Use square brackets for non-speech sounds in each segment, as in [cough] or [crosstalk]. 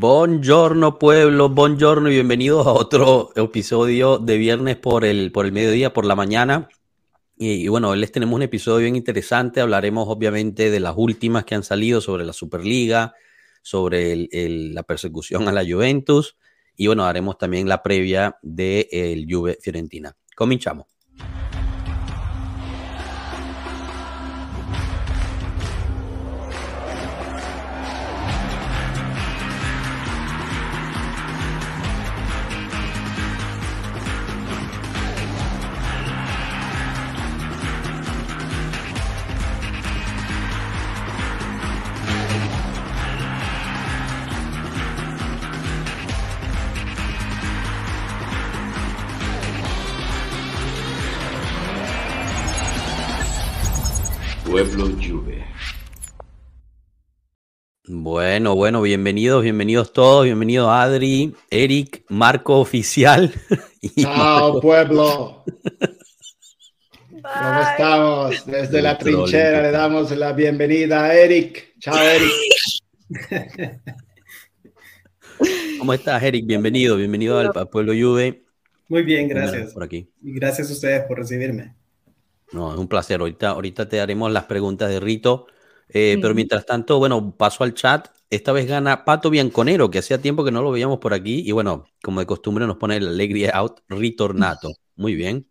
Buongiorno pueblo, buongiorno y bienvenidos a otro episodio de viernes por el, por el mediodía, por la mañana. Y, bueno, hoy les tenemos un episodio bien interesante. Hablaremos obviamente de las últimas que han salido sobre la Superliga, sobre la persecución a la Juventus y bueno, haremos también la previa del de, Juve Fiorentina. Cominchamos. Bueno, bueno, bienvenidos, bienvenidos todos, bienvenido Adri, Eric, Marco Oficial. [laughs] Chao, pueblo. ¿Cómo estamos? Desde la trinchera le damos la bienvenida a Eric. Chao, Eric. [laughs] ¿Cómo estás, Eric? Bienvenido, bienvenido al, Pueblo Juve. Muy bien, gracias. Por aquí. Y gracias a ustedes por recibirme. No, es un placer. Ahorita, ahorita te haremos las preguntas de Rito. Eh, pero mientras tanto, bueno, paso al chat. Esta vez gana Pato Bianconero, que hacía tiempo que no lo veíamos por aquí. Y bueno, como de costumbre, nos pone el Alegría Out Ritornato. Muy bien.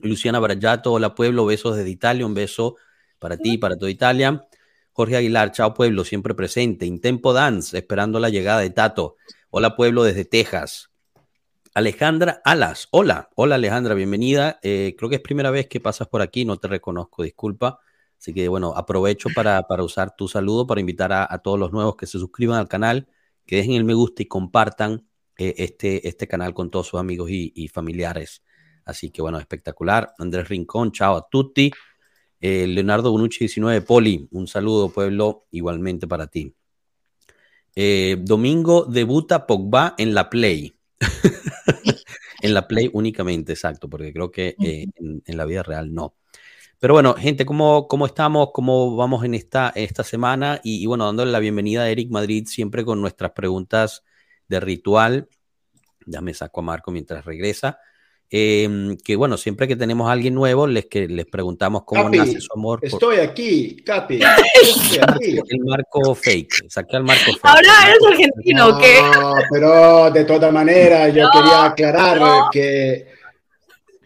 Luciana Barallato, hola pueblo, besos desde Italia, un beso para ti y para toda Italia. Jorge Aguilar, chao pueblo, siempre presente. Intempo Dance, esperando la llegada de Tato. Hola pueblo desde Texas. Alejandra Alas, hola, hola Alejandra, bienvenida. Eh, creo que es primera vez que pasas por aquí, no te reconozco, disculpa. Así que bueno, aprovecho para, usar tu saludo para invitar a, todos los nuevos que se suscriban al canal, que dejen el me gusta y compartan eh, este, este canal con todos sus amigos y, familiares. Así que bueno, espectacular. Andrés Rincón, chao a tutti. Eh, Leonardo Bonucci 19, Poli, un saludo pueblo igualmente para ti. Eh, domingo debuta Pogba en la Play. [laughs] en la Play únicamente, exacto, porque creo que en la vida real no. Pero bueno, gente, ¿cómo, cómo estamos? ¿Cómo vamos en esta, esta semana? Y, bueno, dándole la bienvenida a Eric Madrid siempre con nuestras preguntas de ritual. Ya me saco a Marco mientras regresa. Em, que bueno, siempre que tenemos a alguien nuevo, les, que, les preguntamos cómo nace su amor. Estoy aquí, Capi. [laughs] El marco fake. Saqué al marco fake. Ahora eres argentino, ¿o qué? No, pero de todas maneras, yo quería aclarar que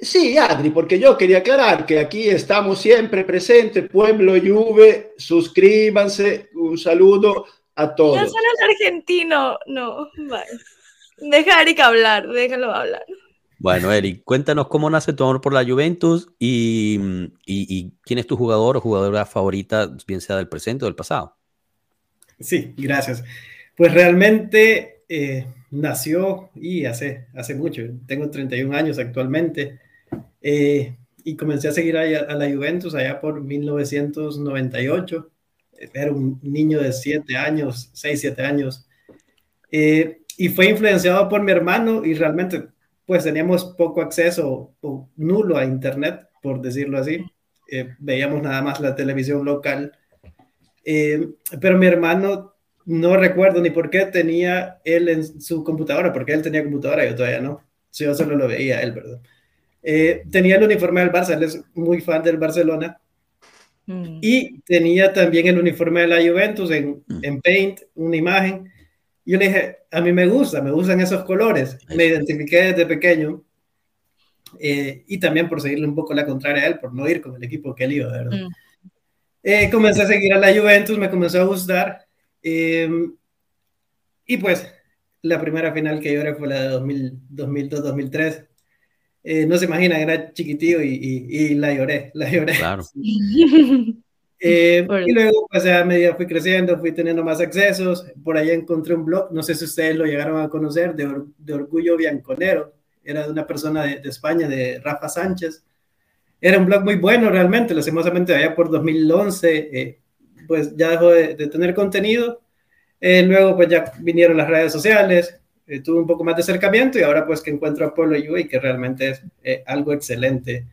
Sí, Adri, porque yo quería aclarar que aquí estamos siempre presentes, Pueblo Juve, suscríbanse, un saludo a todos. Ya son argentino, no, vale. Deja a Eric hablar, déjalo hablar. Bueno, Eric, cuéntanos cómo nace tu amor por la Juventus y, quién es tu jugador o jugadora favorita, bien sea del presente o del pasado. Sí, gracias. Pues realmente eh, nació y hace, hace mucho, tengo 31 años actualmente. Eh, y comencé a seguir a, la Juventus allá por 1998. Era un niño de 7 años, 6, 7 años. Eh, y fue influenciado por mi hermano y realmente pues teníamos poco acceso o nulo a internet, por decirlo así. Eh, veíamos nada más la televisión local. pero mi hermano no recuerdo ni por qué tenía él en su computadora, porque él tenía computadora, yo todavía no. Yo solo lo veía él, ¿verdad? Eh, tenía el uniforme del Barça, él es muy fan del Barcelona. Mm. Y tenía también el uniforme de la Juventus en, mm. en Paint, una imagen. Y yo le dije, a mí me gusta, me gustan esos colores. Me identifiqué desde pequeño. Eh, y también por seguirle un poco la contraria a él, por no ir con el equipo que él iba, ¿verdad? Mm. Eh, comencé a seguir a la Juventus, me comenzó a gustar. Em, y pues la primera final que lloré fue la de 2002-2003 eh, no se imagina, era chiquitío y, y, la lloré, la lloré. Claro. [laughs] Eh, y luego, pues a medida fui creciendo, fui teniendo más accesos. Por ahí encontré un blog, no sé si ustedes lo llegaron a conocer, de, de Orgullo Bianconero. Era de una persona de, de, España, de Rafa Sánchez. Era un blog muy bueno realmente, lastimosamente allá por 2011, eh, pues ya dejó de, de tener contenido. luego, pues ya vinieron las redes sociales, eh, tuve un poco más de acercamiento y ahora pues que encuentro a Pueblo y que realmente es eh, algo excelente.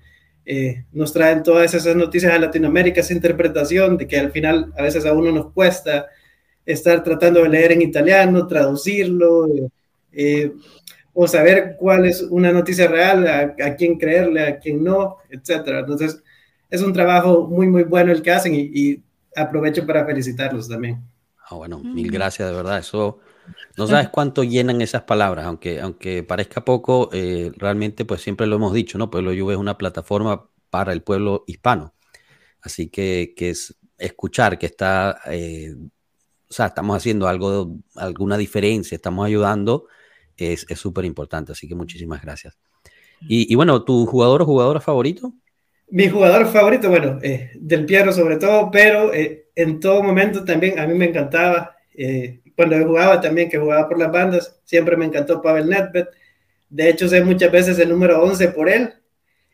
Eh, nos traen todas esas noticias a Latinoamérica, esa interpretación de que al final a veces a uno nos cuesta estar tratando de leer en italiano, traducirlo, eh, o saber cuál es una noticia real, a, quién creerle, a quién no, etcétera. Entonces, es un trabajo muy, muy bueno el que hacen y, aprovecho para felicitarlos también. Ah, bueno, mil gracias, de verdad. Eso no sabes cuánto llenan esas palabras, aunque, aunque parezca poco, eh, realmente pues siempre lo hemos dicho, ¿no? Pueblo Juve es una plataforma para el pueblo hispano. Así que, que es escuchar que está, eh, o sea, estamos haciendo algo, alguna diferencia, estamos ayudando, es súper importante. Así que muchísimas gracias. Y, y, bueno, ¿tu jugador o jugadora favorito? Mi jugador favorito, bueno, eh, del Piero sobre todo, pero en todo momento también a mí me encantaba cuando jugaba también, que jugaba por las bandas, siempre me encantó Pavel Nedved. De hecho, sé muchas veces el número 11 por él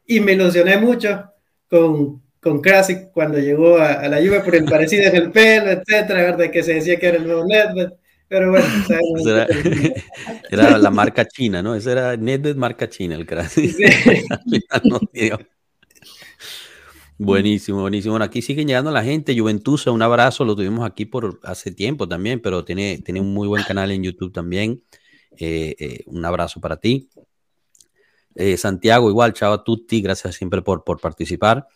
y me ilusioné mucho con, con Krasik cuando llegó a, la lluvia por el parecido en el pelo, etcétera, ¿verdad? Que se decía que era el nuevo Nedved. Pero bueno, [laughs] era, [laughs] era, la marca china, ¿no? Ese era Nedved marca china, el Krasik. Sí. [laughs] Buenísimo, buenísimo. Bueno, aquí siguen llegando la gente. Juventusa, un abrazo. Lo tuvimos aquí por hace tiempo también, pero tiene, tiene un muy buen canal en YouTube también. Eh, eh, un abrazo para ti. Eh, Santiago, igual, chao a tutti. Gracias siempre por, por participar.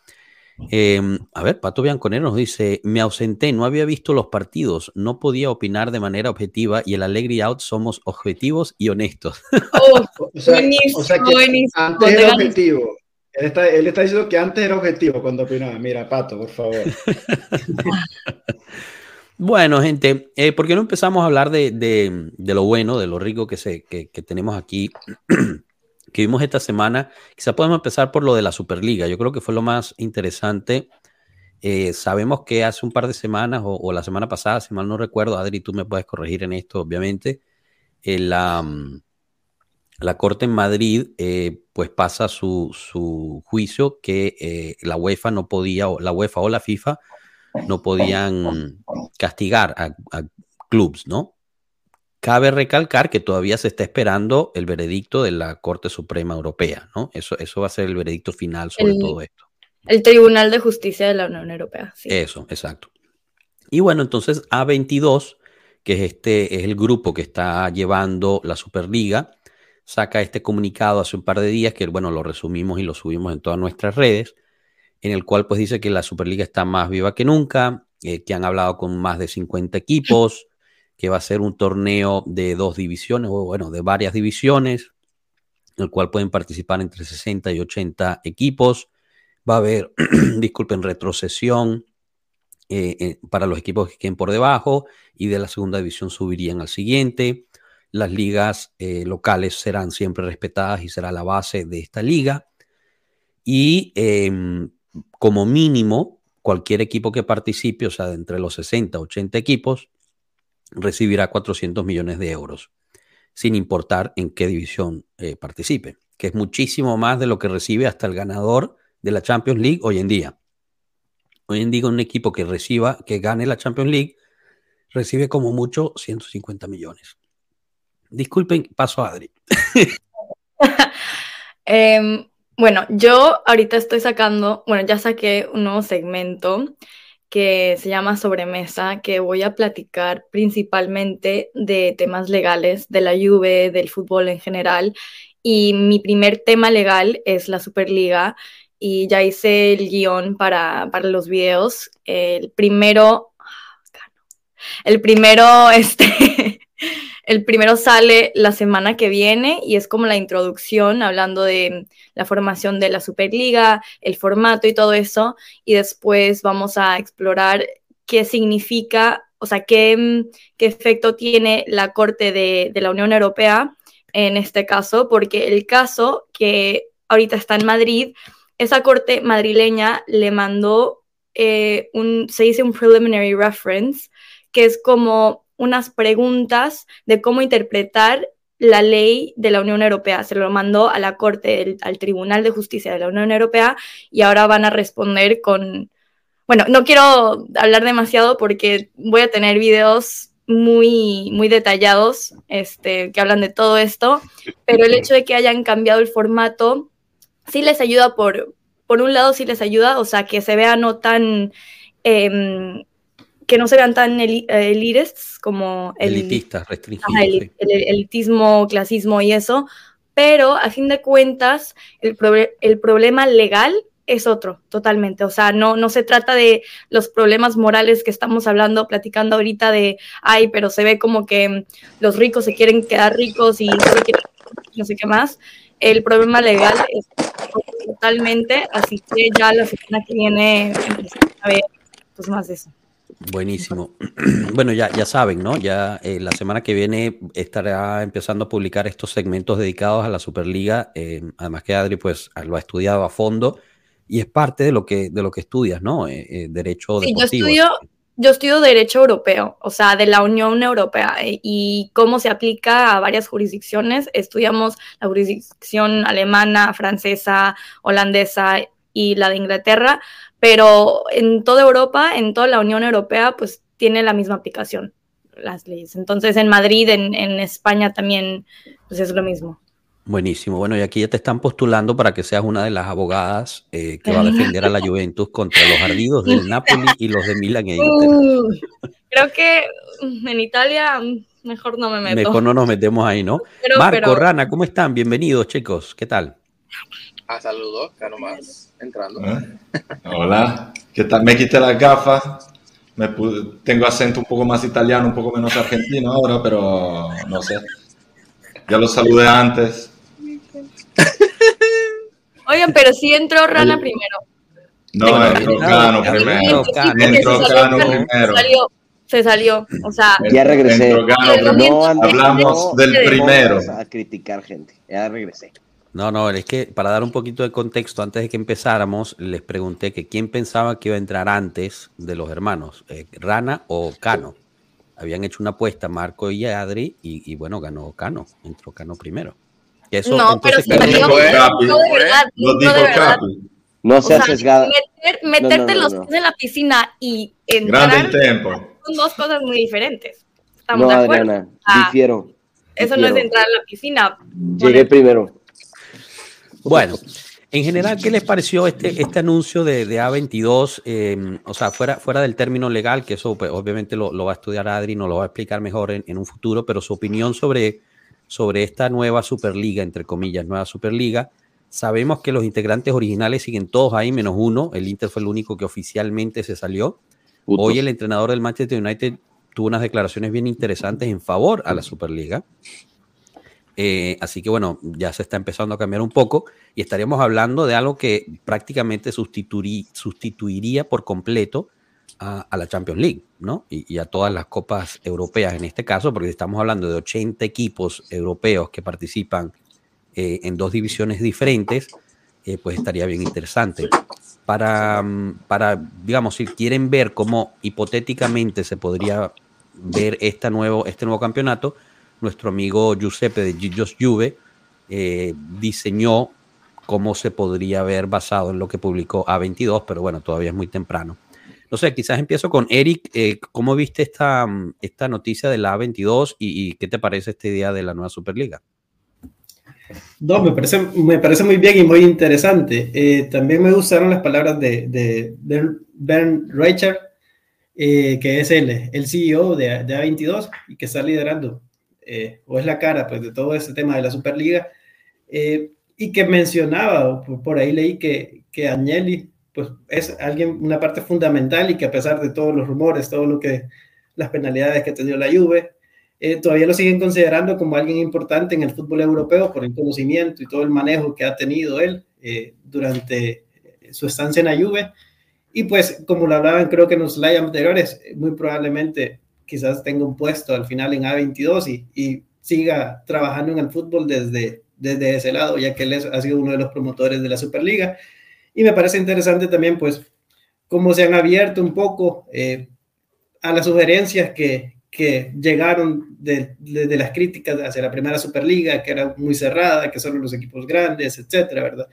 Em, a ver, Pato Bianconero nos dice: Me ausenté, no había visto los partidos, no podía opinar de manera objetiva y el Alegri Out somos objetivos y honestos. Oh, [laughs] buenísimo, buenísimo. objetivo. Él está, diciendo que antes era objetivo cuando opinaba. Mira, Pato, por favor. [laughs] bueno, gente, eh, ¿por qué no empezamos a hablar de, lo bueno, de lo rico que, tenemos aquí, [clears throat] que vimos esta semana? Quizá podemos empezar por lo de la Superliga. Yo creo que fue lo más interesante. Eh, sabemos que hace un par de semanas, o, la semana pasada, si mal no recuerdo, Adri, tú me puedes corregir en esto, obviamente, eh, la, la Corte en Madrid eh, pues pasa su, juicio que eh, la UEFA no podía, o la UEFA o la FIFA no podían castigar a, clubes, ¿no? Cabe recalcar que todavía se está esperando el veredicto de la Corte Suprema Europea, ¿no? Eso, eso va a ser el veredicto final sobre todo esto. El Tribunal de Justicia de la Unión Europea. Sí. Eso, exacto. Y bueno, entonces A22, que es este, es el grupo que está llevando la Superliga, saca este comunicado hace un par de días, que bueno, lo resumimos y lo subimos en todas nuestras redes, en el cual pues dice que la Superliga está más viva que nunca, eh, que han hablado con más de 50 equipos, que va a ser un torneo de dos divisiones, o bueno, de varias divisiones, en el cual pueden participar entre 60 y 80 equipos. Va a haber, [clears throat] disculpen, retrocesión eh, eh, para los equipos que queden por debajo y de la segunda división subirían al siguiente. Las ligas eh, locales serán siempre respetadas y será la base de esta liga. Y em, como mínimo, cualquier equipo que participe, o sea, de entre los 60 80 equipos, recibirá 400 millones de euros, sin importar en qué división eh, participe, que es muchísimo más de lo que recibe hasta el ganador de la Champions League hoy en día. Hoy en día un equipo que reciba, que gane la Champions League, recibe como mucho 150 millones. Disculpen, paso a Adri. [laughs] Em, bueno, yo ahorita estoy sacando, bueno, ya saqué un nuevo segmento que se llama Sobremesa, que voy a platicar principalmente de temas legales, de la Juve, del fútbol en general. Y mi primer tema legal es la Superliga y ya hice el guion para, para los videos. El primero, ah, el primero, [laughs] este, el primero sale la semana que viene y es como la introducción, hablando de la formación de la Superliga, el formato y todo eso. Y después vamos a explorar qué significa, o sea, qué, qué efecto tiene la Corte de, la Unión Europea en este caso, porque el caso que ahorita está en Madrid, esa Corte madrileña le mandó eh, un, se dice un preliminary reference, que es como unas preguntas de cómo interpretar la ley de la Unión Europea. Se lo mandó a la Corte, al Tribunal de Justicia de la Unión Europea y ahora van a responder con... Bueno, no quiero hablar demasiado porque voy a tener videos muy, muy detallados este, que hablan de todo esto, pero el hecho de que hayan cambiado el formato sí les ayuda por, por un lado, sí les ayuda, o sea, que se vea no tan... Em, que no se vean tan elites como el, elitistas, restringidos. el, elitismo, clasismo y eso, pero a fin de cuentas el, el problema legal es otro, totalmente. O sea, no, no se trata de los problemas morales que estamos hablando, platicando ahorita de, ay, pero se ve como que los ricos se quieren quedar ricos y no sé qué más. El problema legal es totalmente, así que ya la semana que viene a ver pues más de eso. Buenísimo. [clears throat] Bueno, ya, ya saben, ¿no? Ya eh, la semana que viene estará empezando a publicar estos segmentos dedicados a la Superliga. Eh, además que Adri pues lo ha estudiado a fondo y es parte de lo que, de lo que estudias, ¿no? Eh, eh, derecho sí, Yo estudio, yo estudio Derecho Europeo, o sea, de la Unión Europea eh, y cómo se aplica a varias jurisdicciones. Estudiamos la jurisdicción alemana, francesa, holandesa y la de Inglaterra, pero en toda Europa, en toda la Unión Europea, pues tiene la misma aplicación las leyes. Entonces, en Madrid, en, en España también, pues es lo mismo. Buenísimo. Bueno, y aquí ya te están postulando para que seas una de las abogadas eh, que va a defender a la [laughs] Juventus contra los ardidos del Napoli y los de Milan e creo que en Italia mejor no me meto. Mejor no nos metemos ahí, ¿no? Marco, Rana, ¿cómo están? Bienvenidos, chicos. ¿Qué tal? Ah, saludos, acá nomás, entrando. ¿Eh? Hola, ¿qué tal? Me quité las gafas. Me tengo acento un poco más italiano, un poco menos argentino ahora, pero no sé. Ya lo saludé antes. [laughs] Oigan, pero sí entró Rana primero. No, entró Cano primero. Entró Cano primero. Se salió, o sea. Ya regresé. No, hablamos del primero. A criticar gente. Ya regresé. No, no, es que para dar un poquito de contexto, antes de que empezáramos, les pregunté que quién pensaba que iba a entrar antes de los hermanos, eh, Rana o Cano. Habían hecho una apuesta Marco y Adri y bueno, ganó Cano, entró Cano primero no, pero si no, no, de verdad, no, de verdad. No seas sesgada. meterte los pies en la piscina y entrar son dos cosas muy diferentes. Estamos de acuerdo. Adriana, difiero. Eso no es entrar a la piscina. Llegué primero. Bueno, en general, ¿qué les pareció este, este anuncio de, de A22? Eh, o sea, fuera, fuera del término legal, que eso pues, obviamente lo, lo, va a estudiar Adri, nos lo va a explicar mejor en, en un futuro, pero su opinión sobre sobre esta nueva Superliga, entre comillas, nueva Superliga. Sabemos que los integrantes originales siguen todos ahí, menos uno. El Inter fue el único que oficialmente se salió. Hoy el entrenador del Manchester United tuvo unas declaraciones bien interesantes en favor a la Superliga. Eh, así que bueno, ya se está empezando a cambiar un poco y estaríamos hablando de algo que prácticamente sustituiría por completo a, la Champions League, ¿no? Y, a todas las copas europeas en este caso, porque estamos hablando de 80 equipos europeos que participan eh, en dos divisiones diferentes, eh, pues estaría bien interesante. Para, para, digamos, si quieren ver cómo hipotéticamente se podría ver esta nuevo, este nuevo campeonato, nuestro amigo Giuseppe de Gigios Juve eh, diseñó cómo se podría ver basado en lo que publicó A22, pero bueno, todavía es muy temprano. No sé, quizás empiezo con Eric. Eh, ¿Cómo viste esta, esta noticia de la A22 y, qué te parece esta idea de la nueva Superliga? No, me parece, me parece muy bien y muy interesante. Eh, también me gustaron las palabras de, de, Ben Reicher, eh, que es el, el CEO de, de, A22 y que está liderando, o es la cara pues, de todo este tema de la Superliga, y que mencionaba, por, ahí leí que, que Agnelli pues es alguien, una parte fundamental y que a pesar de todos los rumores, todo lo que, las penalidades que ha tenido la Juve, eh, todavía lo siguen considerando como alguien importante en el fútbol europeo por el conocimiento y todo el manejo que ha tenido él eh, durante su estancia en la Juve. Y pues, como lo hablaban creo que en los slides anteriores, muy probablemente quizás tenga un puesto al final en A22 y, y siga trabajando en el fútbol desde, desde ese lado, ya que él ha sido uno de los promotores de la Superliga y me parece interesante también, pues, cómo se han abierto un poco eh, a las sugerencias que, que llegaron de, de, las críticas hacia la primera Superliga, que era muy cerrada, que solo los equipos grandes, etcétera, ¿verdad?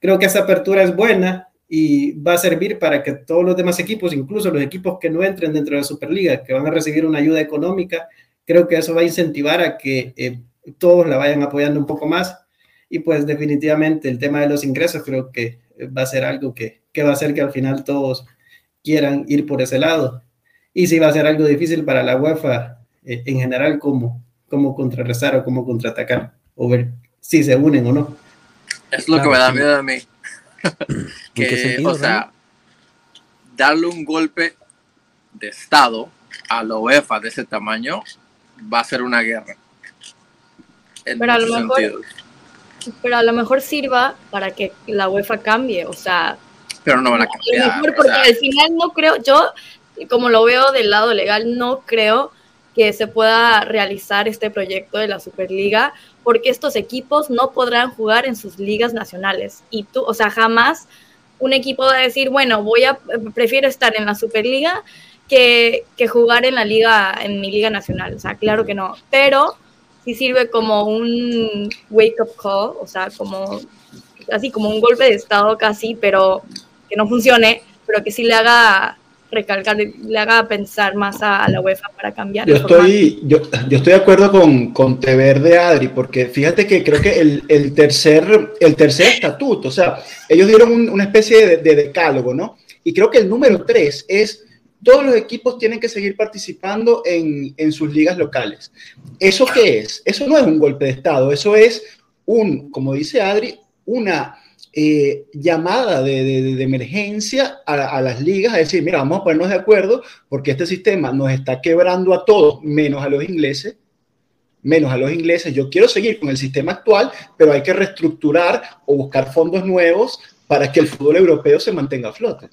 Creo que esa apertura es buena y va a servir para que todos los demás equipos, incluso los equipos que no entren dentro de la Superliga, que van a recibir una ayuda económica, creo que eso va a incentivar a que eh, todos la vayan apoyando un poco más. Y pues definitivamente el tema de los ingresos creo que va a ser algo que, que va a hacer que al final todos quieran ir por ese lado. y si va a ser algo difícil para la UEFA eh, en general, cómo, cómo contrarrestar o cómo contraatacar, o ver si se unen o no. Es lo Claro, que me da sí. miedo a mí. [clears throat] ¿En que, qué sentido, o sea, darle un golpe de Estado a la UEFA de ese tamaño va a ser una guerra. En Pero a lo mejor- sentidos. Pero a lo mejor sirva para que la UEFA cambie, o sea, Pero no van a a lo cambiar. mejor o porque sea, al final no creo, yo como lo veo del lado legal, no creo que se pueda realizar este proyecto de la Superliga porque estos equipos no podrán jugar en sus ligas nacionales y tú, o sea, jamás un equipo va a decir, bueno, voy a prefiero estar en la Superliga que, que jugar en la liga en mi liga nacional, o sea, claro que no, pero sí sirve como un wake up call, o sea, como así como un golpe de estado casi, pero que no funcione, pero que sí le haga recalcar, le haga pensar más a, a la UEFA para cambiar. Yo estoy, yo, yo estoy de acuerdo con, con Teverde Adri, porque fíjate que creo que el, el tercer, el tercer estatuto, o sea, ellos dieron un- una especie de, de decálogo, ¿no? Y creo que el número tres es, todos los equipos tienen que seguir participando en, en sus ligas locales. ¿Eso qué es? Eso no es un golpe de Estado, eso es un, como dice Adri, una eh, llamada de, de- de emergencia a, a las ligas a decir, mira, vamos a ponernos de acuerdo porque este sistema nos está quebrando a todos, menos a los ingleses, menos a los ingleses. Yo quiero seguir con el sistema actual, pero hay que reestructurar o buscar fondos nuevos para que el fútbol europeo se mantenga a flote.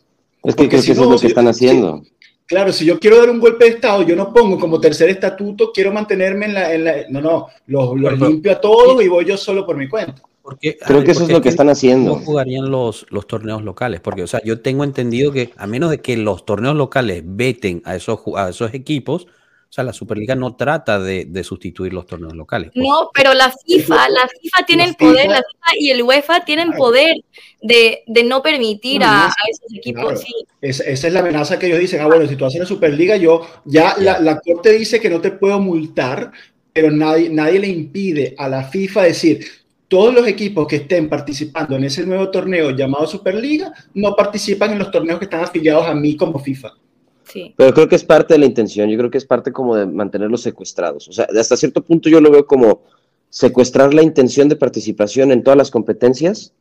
Es que Porque creo si que eso no, es lo que están haciendo. Claro, si yo quiero dar un golpe de Estado, yo no pongo como tercer estatuto, quiero mantenerme en la... en la- no, no, los, los limpio a todos y voy yo solo por mi cuenta. Porque, Creo que eso es lo que están haciendo. ¿Cómo jugarían los, los torneos locales? Porque, o sea, yo tengo entendido que a menos de que los torneos locales veten a esos, a esos equipos, o sea, la Superliga no trata de, de sustituir los torneos locales. pues. No, pero la FIFA, la FIFA tiene La el poder, FIFA- la FIFA y el UEFA tienen poder de, de no permitir No, a, a esos equipos. claro. Sí, Es- esa es la amenaza que ellos dicen, ah, bueno, si tú haces la Superliga, yo ya la, la Corte dice que no te puedo multar, pero nadie, nadie le impide a la FIFA decir, todos los equipos que estén participando en ese nuevo torneo llamado Superliga no participan en los torneos que están afiliados a mí como FIFA. sí. Pero creo que es parte de la intención, yo creo que es parte como de mantenerlos secuestrados. O sea, hasta cierto punto yo lo veo como secuestrar la intención de participación en todas las competencias,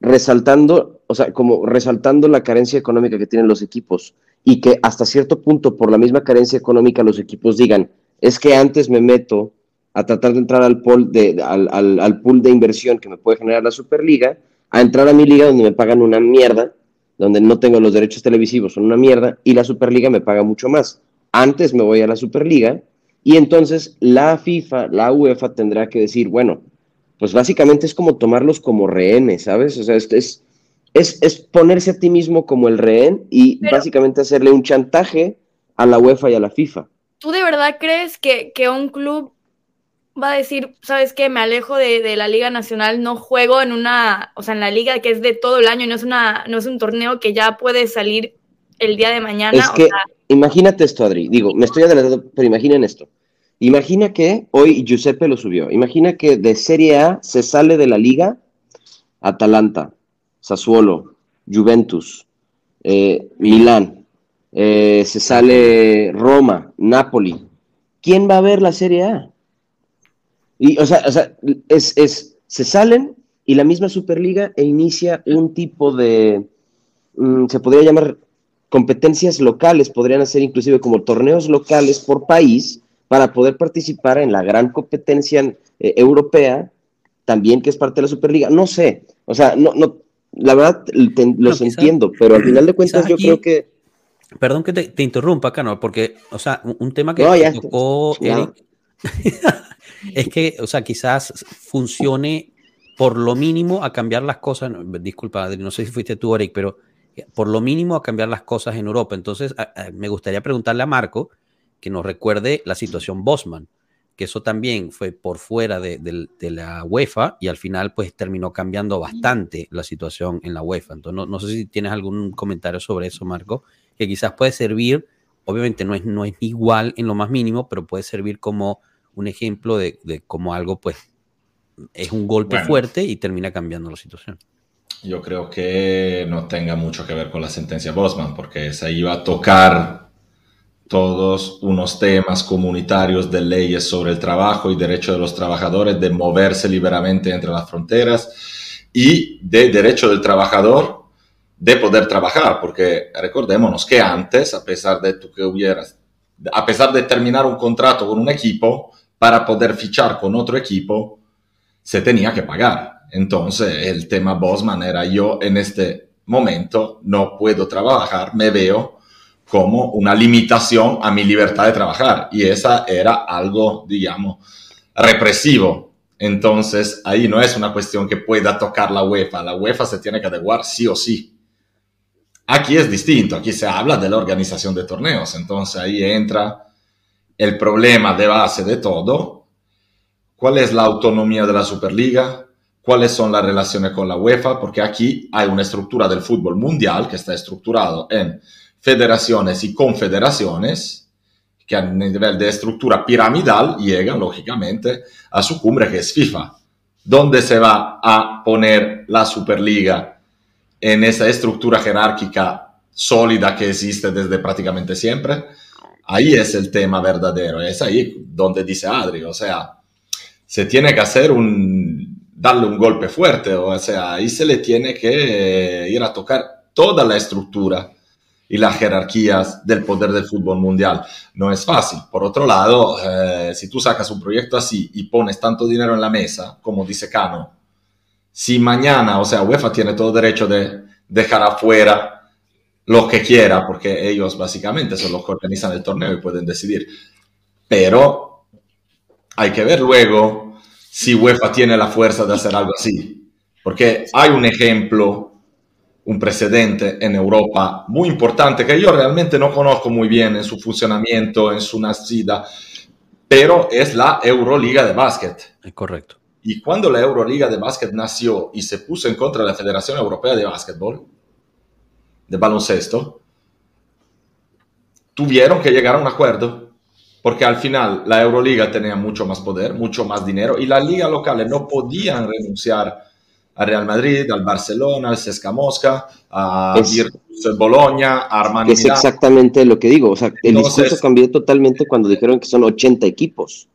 resaltando, o sea, como resaltando la carencia económica que tienen los equipos y que hasta cierto punto por la misma carencia económica los equipos digan, es que antes me meto a tratar de entrar al pool de, al, al- al pool de inversión que me puede generar la Superliga, a entrar a mi liga donde me pagan una mierda, donde no tengo los derechos televisivos, son una mierda, y la Superliga me paga mucho más. Antes me voy a la Superliga y entonces la FIFA, la UEFA tendrá que decir, bueno, pues básicamente es como tomarlos como rehenes, ¿sabes? O sea, es, es, es, es ponerse a ti mismo como el rehén y Pero- básicamente hacerle un chantaje a la UEFA y a la FIFA. ¿Tú de verdad crees que, que un club va a decir, sabes qué, me alejo de, de la Liga Nacional, no juego en una, o sea, en la liga que es de todo el año, no es, una, no es un torneo que ya puede salir el día de mañana? Es o que, sea, imagínate esto, Adri. Digo, me estoy adelantando, pero imaginen esto. Imagina que hoy Giuseppe lo subió. Imagina que de Serie A se sale de la liga Atalanta, Sassuolo, Juventus, eh, Milán, eh, se sale Roma, Napoli. ¿Quién va a ver la Serie A? Y, o sea, o sea, es, es, se salen y la misma Superliga e inicia un tipo de, mm, se podría llamar competencias locales, podrían hacer inclusive como torneos locales por país para poder participar en la gran competencia eh, europea, también que es parte de la Superliga. No sé, o sea, no, no, la verdad te- los quizá- entiendo, pero al final de [clears throat] cuentas yo aquí- creo que Perdón que te, te interrumpa, Cano, porque, o sea, un, un tema que No, ya. tocó. Eric [laughs] es que, o sea, quizás funcione por lo mínimo a cambiar las cosas. no, Disculpa, Adri, no sé si fuiste tú, Eric, pero eh, por lo mínimo a cambiar las cosas en Europa. Entonces, a- a- me gustaría preguntarle a Marco que nos recuerde la situación Bosman, que eso también fue por fuera de, de la UEFA y al final pues terminó cambiando bastante la situación en la UEFA. Entonces, no, no sé si tienes algún comentario sobre eso, Marco, que quizás puede servir, obviamente no es, no es igual en lo más mínimo, pero puede servir como un ejemplo de, de cómo algo pues es un golpe Bueno. fuerte y termina cambiando la situación. Yo creo que no tenga mucho que ver con la sentencia Bosman, porque esa iba a tocar todos unos temas comunitarios de leyes sobre el trabajo y derecho de los trabajadores de moverse liberamente entre las fronteras y de derecho del trabajador de poder trabajar, porque recordémonos que antes, a pesar de que hubieras, a pesar de terminar un contrato con un equipo, para poder fichar con otro equipo, se tenía que pagar. Entonces, el tema Bosman era yo en este momento no puedo trabajar, me veo como una limitación a mi libertad de trabajar. Y esa era algo, digamos, represivo. Entonces, ahí no es una cuestión que pueda tocar la UEFA. La UEFA se tiene que adecuar sí o sí. Aquí es distinto, aquí se habla de la organización de torneos. Entonces, ahí entra el problema de base de todo. ¿Cuál es la autonomía de la Superliga? ¿Cuáles son las relaciones con la UEFA? Porque aquí hay una estructura del fútbol mundial que está estructurado en federaciones y confederaciones que a nivel de estructura piramidal llegan lógicamente a su cumbre que es FIFA. ¿Dónde se va a poner la Superliga en esa estructura jerárquica sólida que existe desde prácticamente siempre? Ahí es el tema verdadero, es ahí donde dice Adri, o sea, se tiene que hacer un, darle un golpe fuerte, o sea, ahí se le tiene que ir a tocar toda la estructura y las jerarquías del poder del fútbol mundial. No es fácil. Por otro lado, eh, si tú sacas un proyecto así y pones tanto dinero en la mesa, como dice Cano, si mañana, o sea, UEFA tiene todo derecho de dejar afuera lo que quiera, porque ellos básicamente son los que organizan el torneo y pueden decidir. Pero hay que ver luego si UEFA tiene la fuerza de hacer algo así. Porque hay un ejemplo un precedente en Europa muy importante que yo realmente no conozco muy bien en su funcionamiento, en su nacida, pero es la Euroliga de básquet. Es correcto. Y cuando la Euroliga de básquet nació y se puso en contra de la Federación Europea de Básquetbol, de baloncesto, tuvieron que llegar a un acuerdo, porque al final la Euroliga tenía mucho más poder, mucho más dinero, y las ligas locales no podían renunciar al Real Madrid, al Barcelona, al Sesca Mosca, a Virtus Bologna, a Armani. Es exactamente lo que digo. O sea, el discurso cambió totalmente cuando dijeron que son 80 equipos.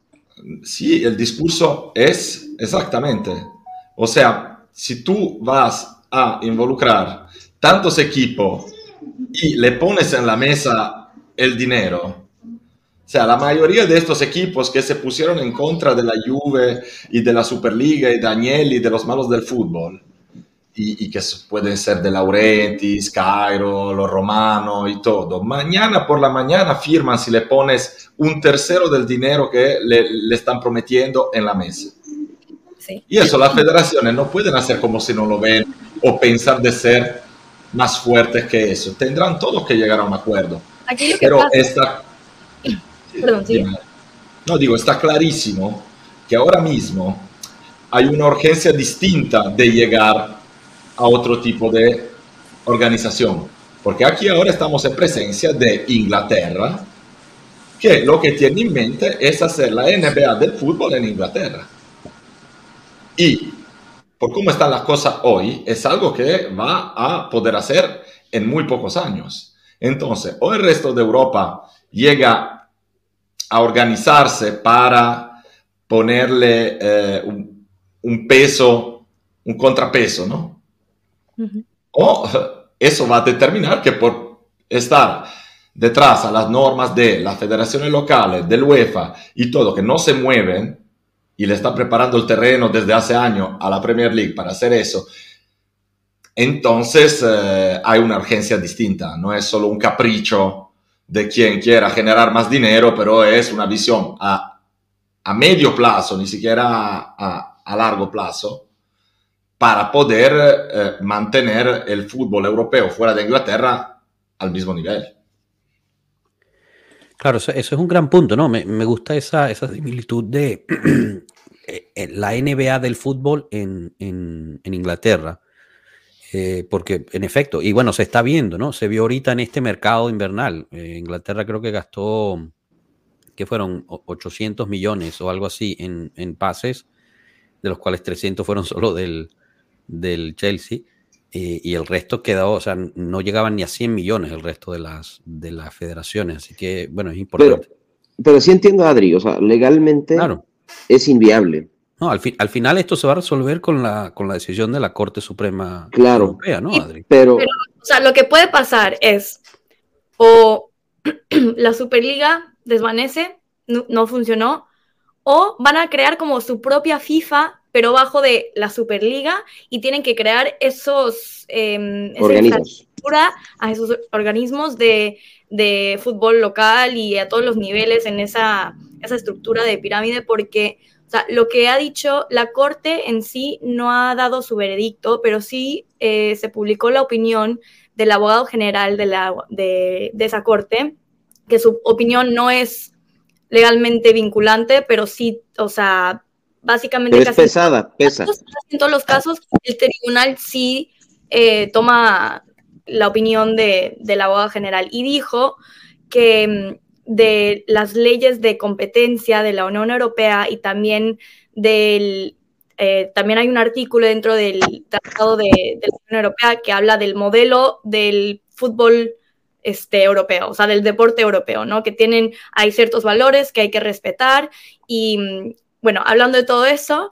Sí, el discurso es exactamente. O sea, si tú vas a involucrar tantos equipos y le pones en la mesa el dinero, o sea, la mayoría de estos equipos que se pusieron en contra de la Juve y de la Superliga y de Agnelli y de los malos del fútbol, y, que pueden ser de Laurentiis, Cairo, los Romano y todo, mañana por la mañana firman si le pones un tercero del dinero que le, están prometiendo en la mesa. Y eso las federaciones no pueden hacer como si no lo ven o pensar de ser más fuertes que eso. Tendrán todos que llegar a un acuerdo. Pero esta [clears throat] no, digo, está clarísimo que ahora mismo hay una urgencia distinta de llegar a otro tipo de organización. Porque aquí ahora estamos en presencia de Inglaterra, que lo que tiene en mente es hacer la NBA del fútbol en Inglaterra. Y por cómo están las cosas hoy, es algo que va a poder hacer en muy pocos años. Entonces, o el resto de Europa llega a organizarse para ponerle eh, un, peso, un contrapeso, ¿no? O [laughs] eso va a determinar que por estar detrás a las normas de las federaciones locales, del UEFA y todo, que no se mueven, y le está preparando el terreno desde hace años a la Premier League para hacer eso, entonces eh, hay una urgencia distinta, no es solo un capricho de quien quiera generar más dinero, pero es una visión a, a medio plazo, ni siquiera a, a largo plazo, para poder eh, mantener el fútbol europeo fuera de Inglaterra al mismo nivel. Claro, eso, es un gran punto, ¿no? Me, gusta esa, esa, similitud de [clears throat] eh, la NBA del fútbol en, Inglaterra eh, porque en efecto, y bueno, se está viendo, ¿no? Se vio ahorita en este mercado invernal. Eh, Inglaterra creo que gastó, que fueron 800 millones o algo así en, pases, de los cuales 300 fueron [laughs] solo del Chelsea. Y, el resto quedó, o sea, no llegaban ni a 100 millones el resto de las, de las federaciones. Así que, bueno, es importante. Pero, pero sí entiendo, Adri, o sea, legalmente es inviable. No, al, al final esto se va a resolver con la, con la decisión de la Corte Suprema claro, Europea, ¿no, Adri? Pero, o sea, lo que puede pasar es o [clears throat] la Superliga desvanece, no funcionó, o van a crear como su propia FIFA pero bajo de la Superliga y tienen que crear esos eh, organismos. a esos organismos de, de, fútbol local y a todos los niveles en esa, esa estructura de pirámide, porque o sea, lo que ha dicho la Corte en sí no ha dado su veredicto, pero sí eh, se publicó la opinión del abogado general de, la, de, de esa Corte, que su opinión no es legalmente vinculante, pero sí, o sea, básicamente... es pesada, pesa. En todos los casos, el tribunal sí eh, toma la opinión de, la abogada general y dijo que mm, de las leyes de competencia de la Unión Europea y también del... Eh, también hay un artículo dentro del Tratado de, de, la Unión Europea que habla del modelo del fútbol este, europeo, o sea, del deporte europeo, ¿no? Que tienen, hay ciertos valores que hay que respetar y mm, bueno, hablando de todo eso,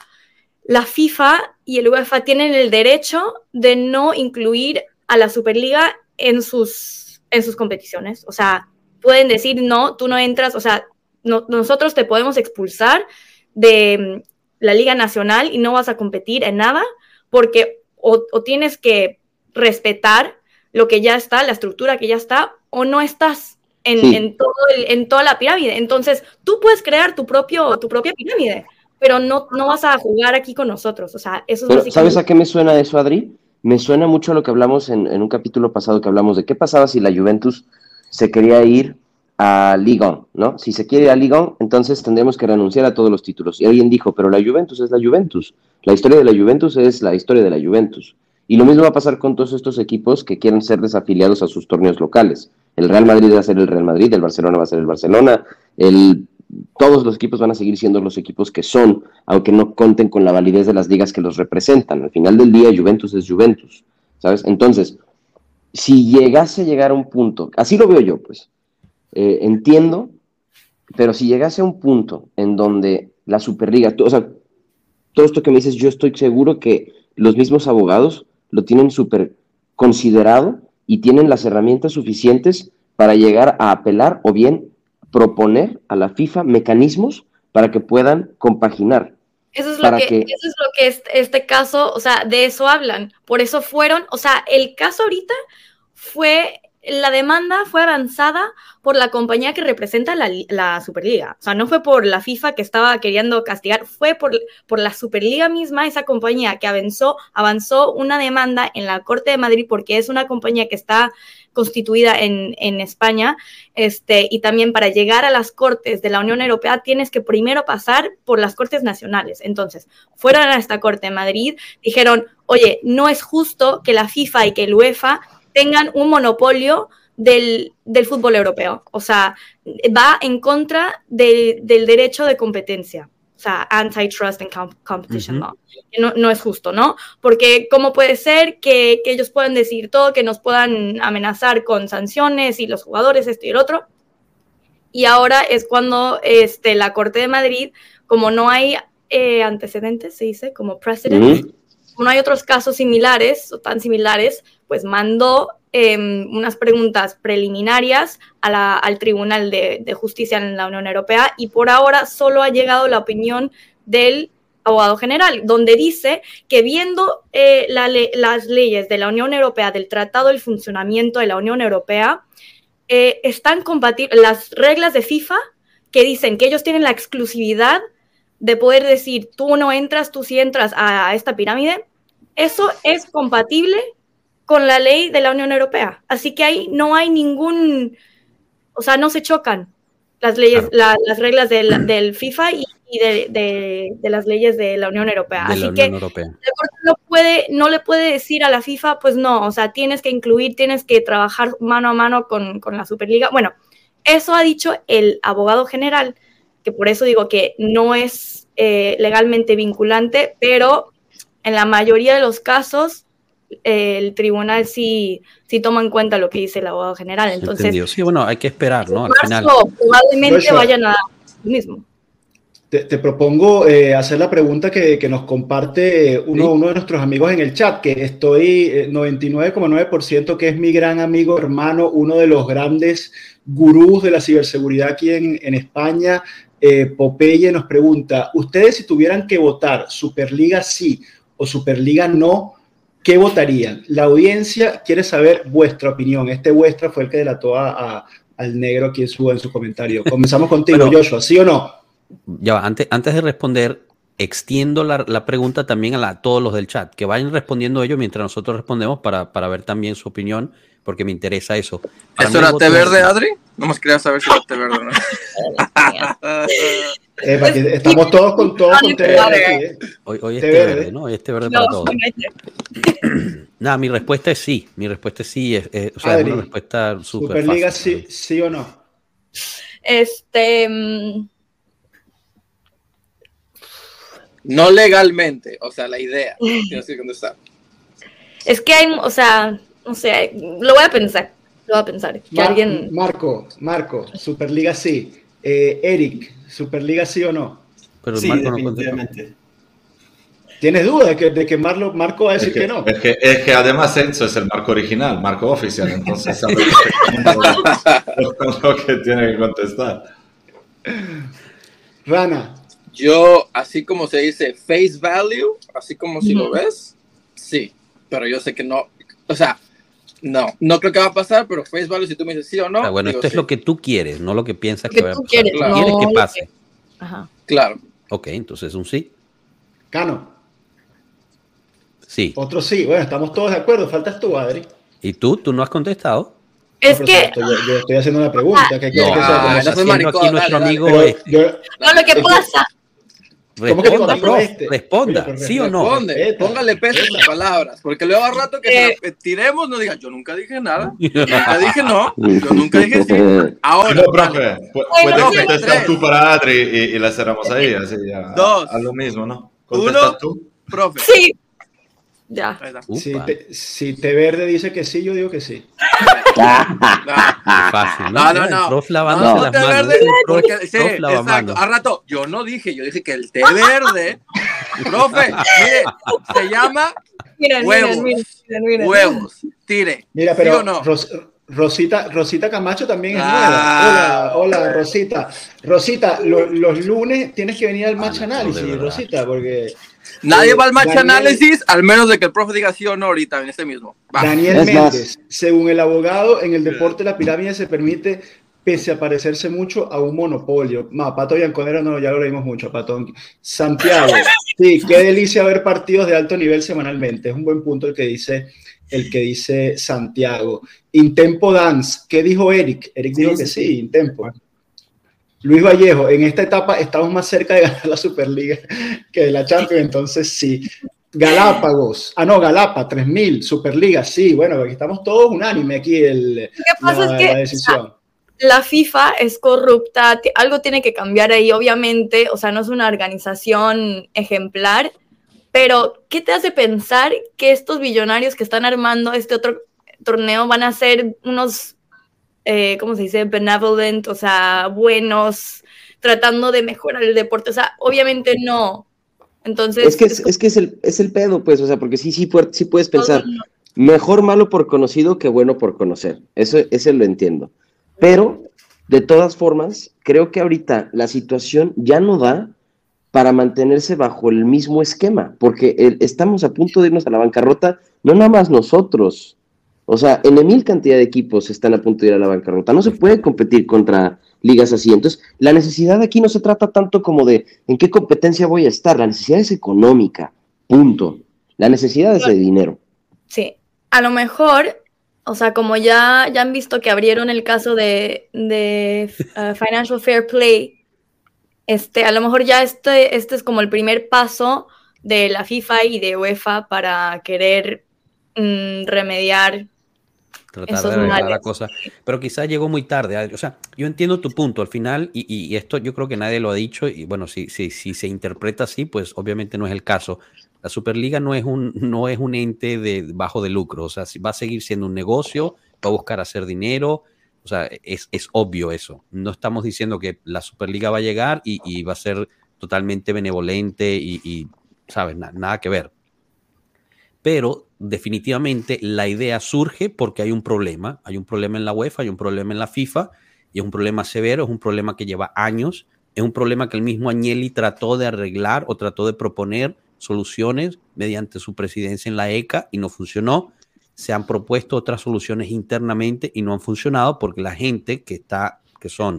la FIFA y el UEFA tienen el derecho de no incluir a la Superliga en sus, en sus competiciones. O sea, pueden decir, no, tú no entras, o sea, nosotros te podemos expulsar de mm, la Liga Nacional y no vas a competir en nada porque o, tienes que respetar lo que ya está, la estructura que ya está, o no estás en, todo en toda la pirámide. Entonces, tú puedes crear tu, propio, tu propia pirámide, pero no, no vas a jugar aquí con nosotros. O sea, eso es ¿Sabes a qué me suena eso, Adri? Me suena mucho a lo que hablamos en, un capítulo pasado que hablamos de qué pasaba si la Juventus se quería ir a Liga, ¿no? Si se quiere ir a Liga, entonces tendríamos que renunciar a todos los títulos. Y alguien dijo, pero la Juventus es la Juventus. La historia de la Juventus es la historia de la Juventus. Y lo mismo va a pasar con todos estos equipos que quieren ser desafiliados a sus torneos locales. El Real Madrid va a ser el Real Madrid, el Barcelona va a ser el Barcelona, el, todos los equipos van a seguir siendo los equipos que son, aunque no conten con la validez de las ligas que los representan. Al final del día, Juventus es Juventus, ¿sabes? Entonces, si llegase a llegar a un punto, así lo veo yo, pues, eh, entiendo, pero si llegase a un punto en donde la Superliga, o sea, todo esto que me dices, yo estoy seguro que los mismos abogados lo tienen súper considerado y tienen las herramientas suficientes para llegar a apelar o bien proponer a la FIFA mecanismos para que puedan compaginar. Eso es, lo que, eso es lo que este, este caso, o sea, de eso hablan. Por eso fueron, o sea, el caso ahorita fue la demanda fue avanzada por la compañía que representa la, Superliga. O sea, no fue por la FIFA que estaba queriendo castigar, fue por, por la Superliga misma, esa compañía que avanzó, avanzó una demanda en la Corte de Madrid porque es una compañía que está constituida en, en, España, este, y también para llegar a las cortes de la Unión Europea tienes que primero pasar por las cortes nacionales. Entonces, fueron a esta Corte de Madrid, dijeron, oye, no es justo que la FIFA y que el UEFA tengan un monopolio del, fútbol europeo. O sea, va en contra del derecho de competencia. O sea, antitrust and competition law. No, no, es justo, ¿no? Porque ¿cómo puede ser que, ellos puedan decir todo, que nos puedan amenazar con sanciones y los jugadores, esto y el otro? Y ahora es cuando este, la Corte de Madrid, como no hay eh, antecedentes, se dice, como precedentes, no hay otros casos similares o tan similares, pues mandó em, unas preguntas preliminarias al Tribunal de, Justicia en la Unión Europea y por ahora solo ha llegado la opinión del abogado general, donde dice que viendo eh, las leyes de la Unión Europea, del Tratado del Funcionamiento de la Unión Europea, eh, están compatibles las reglas de FIFA que dicen que ellos tienen la exclusividad de poder decir, tú no entras, tú sí entras a, esta pirámide, eso es compatible con la ley de la Unión Europea. Así que ahí no hay ningún, o sea, no se chocan las leyes, las reglas del, del FIFA y, de, de, las leyes de la Unión Europea. Así que No, puede, no le puede decir a la FIFA, pues no, o sea, tienes que incluir, tienes que trabajar mano a mano con, con la Superliga. Bueno, eso ha dicho el abogado general que por eso digo que no es eh, legalmente vinculante, pero en la mayoría de los casos el tribunal sí, sí toma en cuenta lo que dice el abogado general. Entonces, Entendido. Sí, bueno, hay que esperar, ¿no? Al final. probablemente Joshua. vayan a lo mismo. Te, te propongo eh, hacer la pregunta que, que nos comparte uno, Sí. uno de nuestros amigos en el chat, que estoy eh, 99,9% que es mi gran amigo, hermano, uno de los grandes gurús de la ciberseguridad aquí en, en España. Eh, Popeye nos pregunta, ustedes si tuvieran que votar Superliga sí o Superliga no, ¿qué votarían? La audiencia quiere saber vuestra opinión. Este vuestra fue el que delató a, a- al negro aquí en su, en su comentario. Comenzamos contigo, Bueno. Joshua, ¿sí o no? Ya antes, antes de responder, extiendo la, la pregunta también a, la- a todos los del chat, que vayan respondiendo ellos mientras nosotros respondemos para, para ver también su opinión, porque me interesa eso. Para ¿Eso era té es- verde, Adri? No más quería saber si era té verde o no. [laughs] Epa, que estamos todos con todos con té verde aquí, ¿eh? Hoy, hoy es Té té verde. verde, ¿no? Hoy es té verde No, para todos. [clears throat] Nada, mi respuesta es sí. Mi respuesta es sí. Es, es- o sea, es Adri, una respuesta súper Superliga fácil. sí, sí o no. Este, mm, No legalmente, o sea, la idea. Tienes que contestar. es que hay, o sea, no sé, lo voy a pensar, lo voy a pensar. Que Mar- alguien, Marco, Marco, Superliga sí. Eh, Eric, Superliga sí o no. Pero Sí, Marco no definitivamente. ¿Tienes duda de que, de que Marlo- Marco va a Es decir que, que no? es que- es que además Enzo es el marco original, marco oficial, entonces sabe perfectamente [laughs] [laughs] lo que tiene que contestar. Rana, Yo, así como se dice face value, así como si lo ves, sí. Pero yo sé que no. O sea, no. No creo que va a pasar, pero face value, si tú me dices sí o no. Ah, bueno, digo esto es sí. lo que tú quieres, no lo que piensas Lo que que va a pasar. quieres, Claro. Quieres que pase. que- Ajá. Claro. Ok, entonces un sí. Cano, Sí. otro sí. Bueno, estamos todos de acuerdo. Faltas tú, Adri. ¿Y tú? ¿Tú no has contestado? Es No, que, Estoy, yo, yo estoy haciendo una pregunta. ¿Qué quieres No, que sea? ah, haciendo aquí nuestro dale, amigo. Pero este. yo- no, lo que pasa, ¿Cómo que Responda, prof, este? responda, Oye, ¿sí o no? Responde, Respeta, póngale peso a sus respeta. palabras, porque luego al rato que Eh. se la tiremos no digan, yo nunca dije nada, [laughs] nunca dije no, yo nunca dije sí. Ahora, No, profe, puedes contestar tú para Adri y, y la cerramos ahí, así ya. Dos. Haz lo mismo, ¿no? Contestas Uno. tú. profe. sí. Ya. Si te, si te verde dice que sí, yo digo que sí. [laughs] No, fácil, no, no. Prof lavándose No, las manos. verde, porque, sí, exacto. A rato, yo no dije, yo dije que el té verde, profe, mire, se llama Miren, Huevos. miren, miren, miren. huevos. Tire. Mira, ¿Sí pero o no? Ros- Rosita, Rosita Camacho también es Ah. nueva. Hola, hola, Rosita. Rosita, lo- los lunes tienes que venir al match Ah, no, análisis. Rosita, porque Nadie Eh, va al match Daniel- análisis, al menos de que el profe diga sí o no ahorita en este mismo. Va. Daniel Es más- Méndez, según el abogado, en el deporte la pirámide se permite, pese a parecerse mucho a un monopolio. Ma, Pato Bianconero no, ya lo leímos mucho, Pato. Santiago, [laughs] sí, qué delicia ver partidos de alto nivel semanalmente. Es un buen punto el que dice el que dice Santiago. Intempo Dance, ¿qué dijo Eric? Eric dijo Sí, que sí, sí, Intempo. Luis Vallejo, en esta etapa estamos más cerca de ganar la Superliga que de la Champions, entonces sí. Galápagos, ah no, Galapa, 3000, Superliga, sí, bueno, aquí estamos todos unánime aquí el, Lo que pasa la, es que la decisión. la FIFA es corrupta, algo tiene que cambiar ahí, obviamente, o sea, no es una organización ejemplar, pero ¿qué te hace pensar que estos billonarios que están armando este otro torneo van a ser unos, eh, ¿cómo se dice? Benevolent, o sea, buenos, tratando de mejorar el deporte, o sea, obviamente no. Entonces, Es que es, es que es el, es el pedo, pues, o sea, porque sí, sí, sí puedes pensar, no, mejor malo por conocido que bueno por conocer. Eso, eso lo entiendo. Pero, de todas formas, creo que ahorita la situación ya no da para mantenerse bajo el mismo esquema, porque el- estamos a punto de irnos a la bancarrota, no nada más nosotros. O sea, en mil cantidad de equipos están a punto de ir a la bancarrota. No se puede competir contra ligas así. Entonces, la necesidad aquí no se trata tanto como de en qué competencia voy a estar. La necesidad es económica. Punto. La necesidad es de dinero. Sí, a lo mejor, o sea, como ya, ya han visto que abrieron el caso de, de uh, Financial Fair Play, este, a lo mejor ya este, este es como el primer paso de la FIFA y de UEFA para querer mm, remediar. Tratar Esos de arreglar la cosa. Pero quizás llegó muy tarde. Adri. O sea, yo entiendo tu punto al final y, y- esto yo creo que nadie lo ha dicho y bueno, si, si, si se interpreta así, pues obviamente no es el caso. La Superliga no es un, no es un ente de bajo de lucro, o sea, va a seguir siendo un negocio, va a buscar hacer dinero, o sea, es, es obvio eso. No estamos diciendo que la Superliga va a llegar y, y va a ser totalmente benevolente y, y ¿sabes? nada que ver. Pero definitivamente la idea surge porque hay un problema. Hay un problema en la UEFA, hay un problema en la FIFA y es un problema severo, es un problema que lleva años, es un problema que el mismo Agnelli trató de arreglar o trató de proponer soluciones mediante su presidencia en la ECA y no funcionó. Se han propuesto otras soluciones internamente y no han funcionado porque la gente que está, que son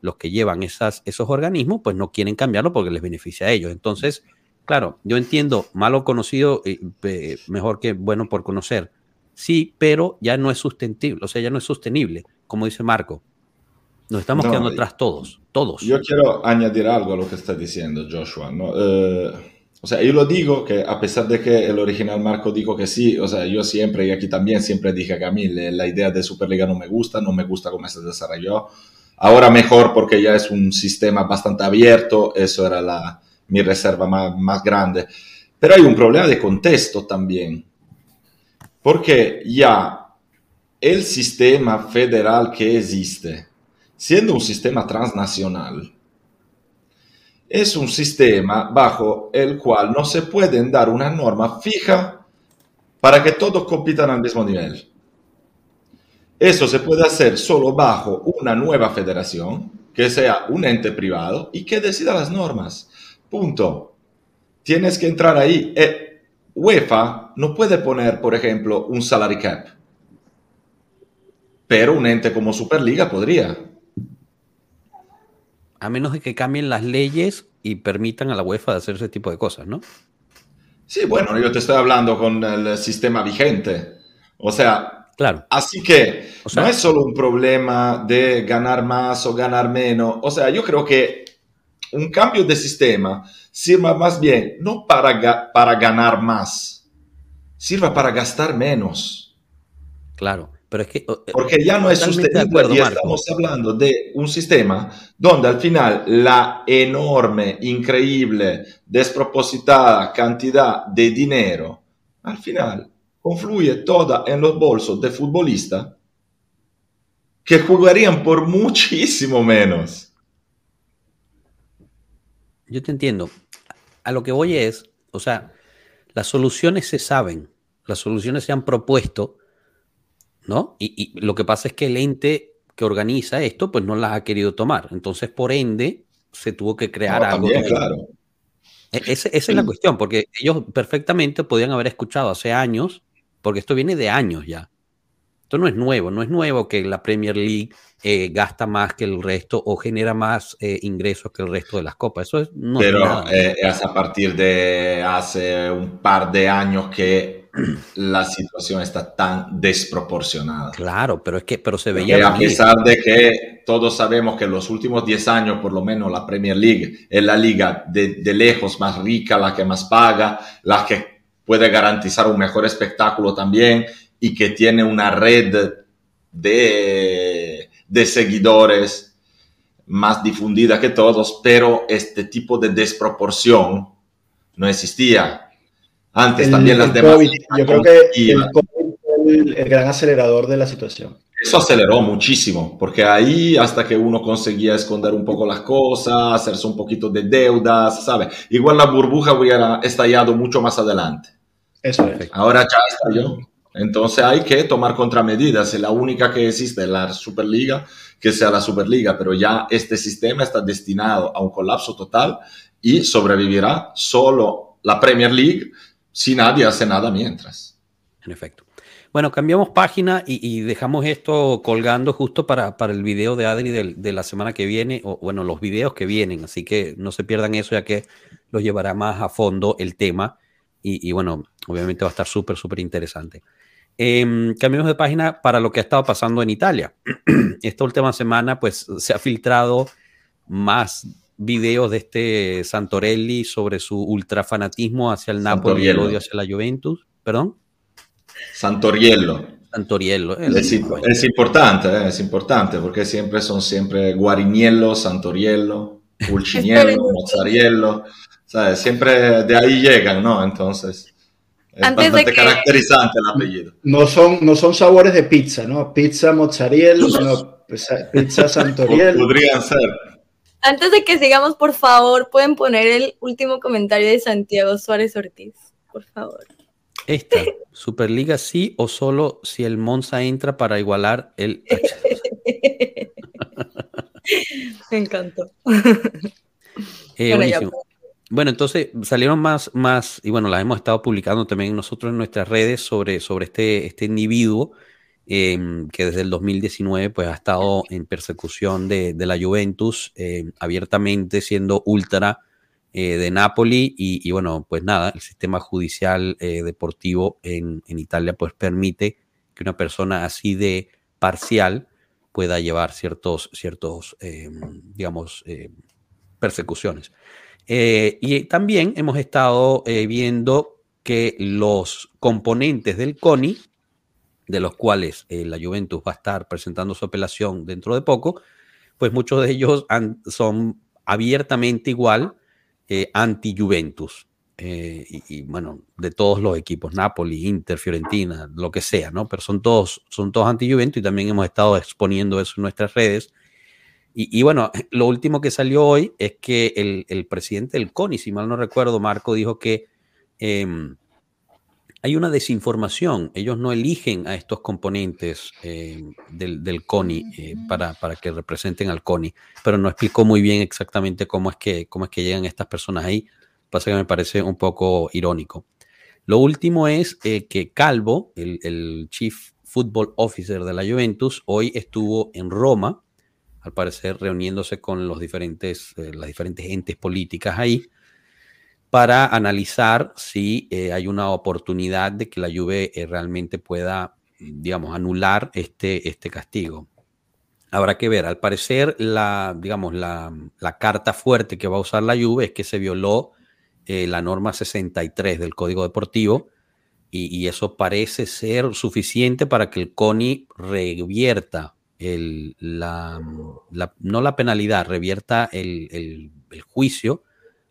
los que llevan esas, esos organismos, pues no quieren cambiarlo porque les beneficia a ellos. Entonces, claro, yo entiendo, malo conocido, eh, mejor que bueno por conocer. Sí, pero ya no es sostenible, o sea, ya no es sostenible, como dice Marco. Nos estamos quedando atrás todos, todos. Yo quiero añadir algo a lo que está diciendo Joshua. ¿no? Eh, o sea, yo lo digo que a pesar de que el original Marco dijo que sí, o sea, yo siempre, y aquí también siempre dije que a mí la idea de Superliga no me gusta, no me gusta cómo se desarrolló. Ahora mejor porque ya es un sistema bastante abierto, eso era la, mi reserva más, grande. Pero hay un problema de contexto también, porque ya el sistema federal que existe, siendo un sistema transnacional, es un sistema bajo el cual no se pueden dar una norma fija para que todos compitan al mismo nivel. Eso se puede hacer solo bajo una nueva federación, que sea un ente privado y que decida las normas. Punto. Tienes que entrar ahí. Eh, UEFA no puede poner, por ejemplo, un salary cap, pero un ente como Superliga podría. A menos de que cambien las leyes y permitan a la UEFA hacer ese tipo de cosas, ¿no? Sí, bueno, yo te estoy hablando con el sistema vigente. O sea, claro. Así que no es solo un problema de ganar más o ganar menos. O sea, yo creo que un cambio de sistema sirva más bien no para, para ganar más, sirva para gastar menos. Claro. Pero es que, eh, Porque ya no es sostenible y estamos hablando de un sistema donde al final la enorme, increíble, despropositada cantidad de dinero, al final confluye toda en los bolsos de futbolistas que jugarían por [laughs] muchísimo menos. Yo te entiendo. A lo que voy es, o sea, las soluciones se saben, las soluciones se han propuesto ¿no? Y, lo que pasa es que el ente que organiza esto, pues no las ha querido tomar. Entonces, por ende, se tuvo que crear algo. claro. E, esa es la cuestión, porque ellos perfectamente podían haber escuchado hace años, porque esto viene de años ya. Esto no es nuevo, no es nuevo que la Premier League eh, gasta más que el resto o genera más eh, ingresos que el resto de las copas. Eso es, no Pero eh, es a partir de hace un par de años que [clears throat] la situación está tan desproporcionada. Claro, pero es que pero se veía. a pesar de que todos sabemos que en los últimos 10 años, por lo menos, la Premier League es la liga de, de lejos más rica, la que más paga, la que puede garantizar un mejor espectáculo también y que tiene una red de, de seguidores más difundida que todos, pero este tipo de desproporción no existía antes también las demás. yo creo que el COVID fue el, gran acelerador de la situación. Eso aceleró muchísimo, porque ahí hasta que uno conseguía esconder un poco las cosas, hacerse un poquito de deudas, ¿sabe? Igual la burbuja hubiera estallado mucho más adelante. Eso es. Ahora ya estalló. Entonces hay que tomar contramedidas. La única que existe es la Superliga, que sea la Superliga, pero ya este sistema está destinado a un colapso total y sobrevivirá solo la Premier League si nadie hace nada mientras. En efecto. Bueno, cambiamos página y, dejamos esto colgando justo para, para el video de Adri de, la semana que viene, o bueno, los videos que vienen, así que no se pierdan eso ya que los llevará más a fondo el tema y, bueno, obviamente va a estar súper, súper interesante. Eh, cambiamos de página para lo que ha estado pasando en Italia. [clears throat] Esta última semana pues se ha filtrado más videos de este Santorelli sobre su ultrafanatismo hacia el Napoli y el odio hacia la Juventus. ¿Perdón? Santoriello. Santoriello. Es, es, importante, eh, es importante, porque siempre son siempre Guariniello, Santoriello, [laughs] Pulciniello, Mozzariello. ¿sabes? Siempre de ahí llegan, ¿no? Entonces, es Antes de que- caracterizante el apellido. No son, no son sabores de pizza, ¿no? Pizza mozzarella, no, pizza, pizza santoriel. [laughs] Podrían ser. Antes de que sigamos, por favor, pueden poner el último comentario de Santiago Suárez Ortiz. Por favor. Esta, [laughs] Superliga sí o solo si el Monza entra para igualar el H2. [laughs] Me encantó. Eh, Bueno, ya, buenísimo. Bueno, entonces salieron más, más, y bueno, las hemos estado publicando también nosotros en nuestras redes sobre, sobre este, este individuo eh, que desde el 2019 pues ha estado en persecución de, de la Juventus, eh, abiertamente siendo ultra eh, de Napoli y, y, bueno, pues nada, el sistema judicial eh, deportivo en, en Italia pues permite que una persona así de parcial pueda llevar ciertos, ciertos eh, digamos, persecuciones. Eh, y también hemos estado eh, viendo que los componentes del CONI, de los cuales eh, la Juventus va a estar presentando su apelación dentro de poco, pues muchos de ellos son abiertamente igual anti-Juventus. Y, y, bueno, de todos los equipos, Napoli, Inter, Fiorentina, lo que sea, ¿no? Pero son todos, son todos anti-Juventus y también hemos estado exponiendo eso en nuestras redes. Y, y, bueno, [laughs] lo último que salió hoy es que el, el presidente del CONI, si mal no recuerdo, Marco, dijo que eh, hay una desinformación. Ellos no eligen a estos componentes eh, del, del, CONI eh, para, para, que representen al CONI, pero no explicó muy bien exactamente cómo es que, cómo es que llegan estas personas ahí. Pasa que me parece un poco irónico. Lo último es eh, que Calvo, el, el Chief Football Officer de la Juventus, hoy estuvo en Roma al parecer reuniéndose con los diferentes, eh, las diferentes entes políticas ahí para analizar si eh, hay una oportunidad de que la Juve eh, realmente pueda, digamos, anular este, este castigo. Habrá que ver, al parecer la, digamos, la, la, carta fuerte que va a usar la Juve es que se violó la norma 63 del Código Deportivo y, eso parece ser suficiente para que el CONI revierta el, la, la, no la penalidad, revierta el, el, el juicio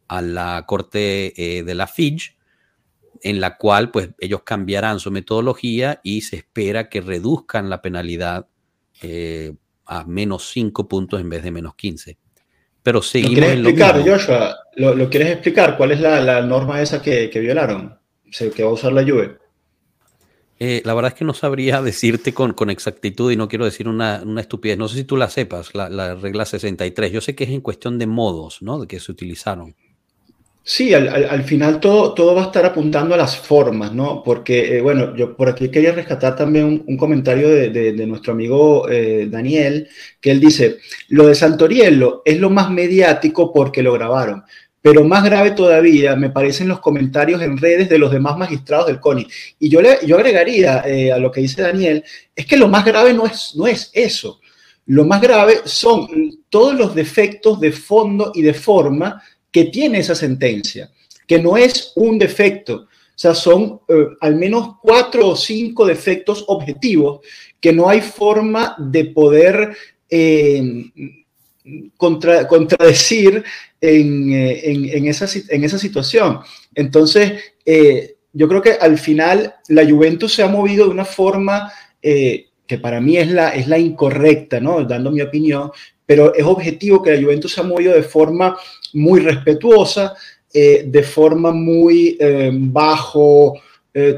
a la corte eh, de la FIJ, en la cual pues ellos cambiarán su metodología y se espera que reduzcan la penalidad eh, a menos 5 puntos en vez de menos 15. Pero seguimos ¿Lo quieres en explicar, lo. Joshua? ¿Lo, ¿Lo, quieres explicar? ¿Cuál es la, la norma esa que, que violaron? que va a usar la Juve. Eh, la verdad es que no sabría [laughs] decirte con, con exactitud y no quiero decir una, una, estupidez. No sé si tú la sepas, la, la, regla 63. Yo sé que es en cuestión de modos, ¿no? De que se utilizaron. Sí, al, al, al final todo, todo va a estar apuntando a las formas, ¿no? Porque, eh, bueno, yo por aquí quería rescatar también un, comentario de, de, de, nuestro amigo eh, Daniel, que él dice, lo de Santoriello es lo más mediático porque lo grabaron. Pero más grave todavía me parecen los comentarios en redes de los demás magistrados del CONI. Y yo, le, yo agregaría eh, a lo que dice Daniel, es que lo más grave no es, no es eso. Lo más grave son todos los defectos de fondo y de forma que tiene esa sentencia, que no es un defecto. O sea, son eh, al menos cuatro o cinco defectos objetivos que no hay forma de poder eh, contra, contradecir en, en, en, esa, en, esa, situación. Entonces, eh, yo creo que al final la Juventus se ha movido de una forma eh, que para mí es la, es la incorrecta, ¿no? dando mi opinión, pero es objetivo que la Juventus se ha movido de forma muy respetuosa, eh, de forma muy bajo,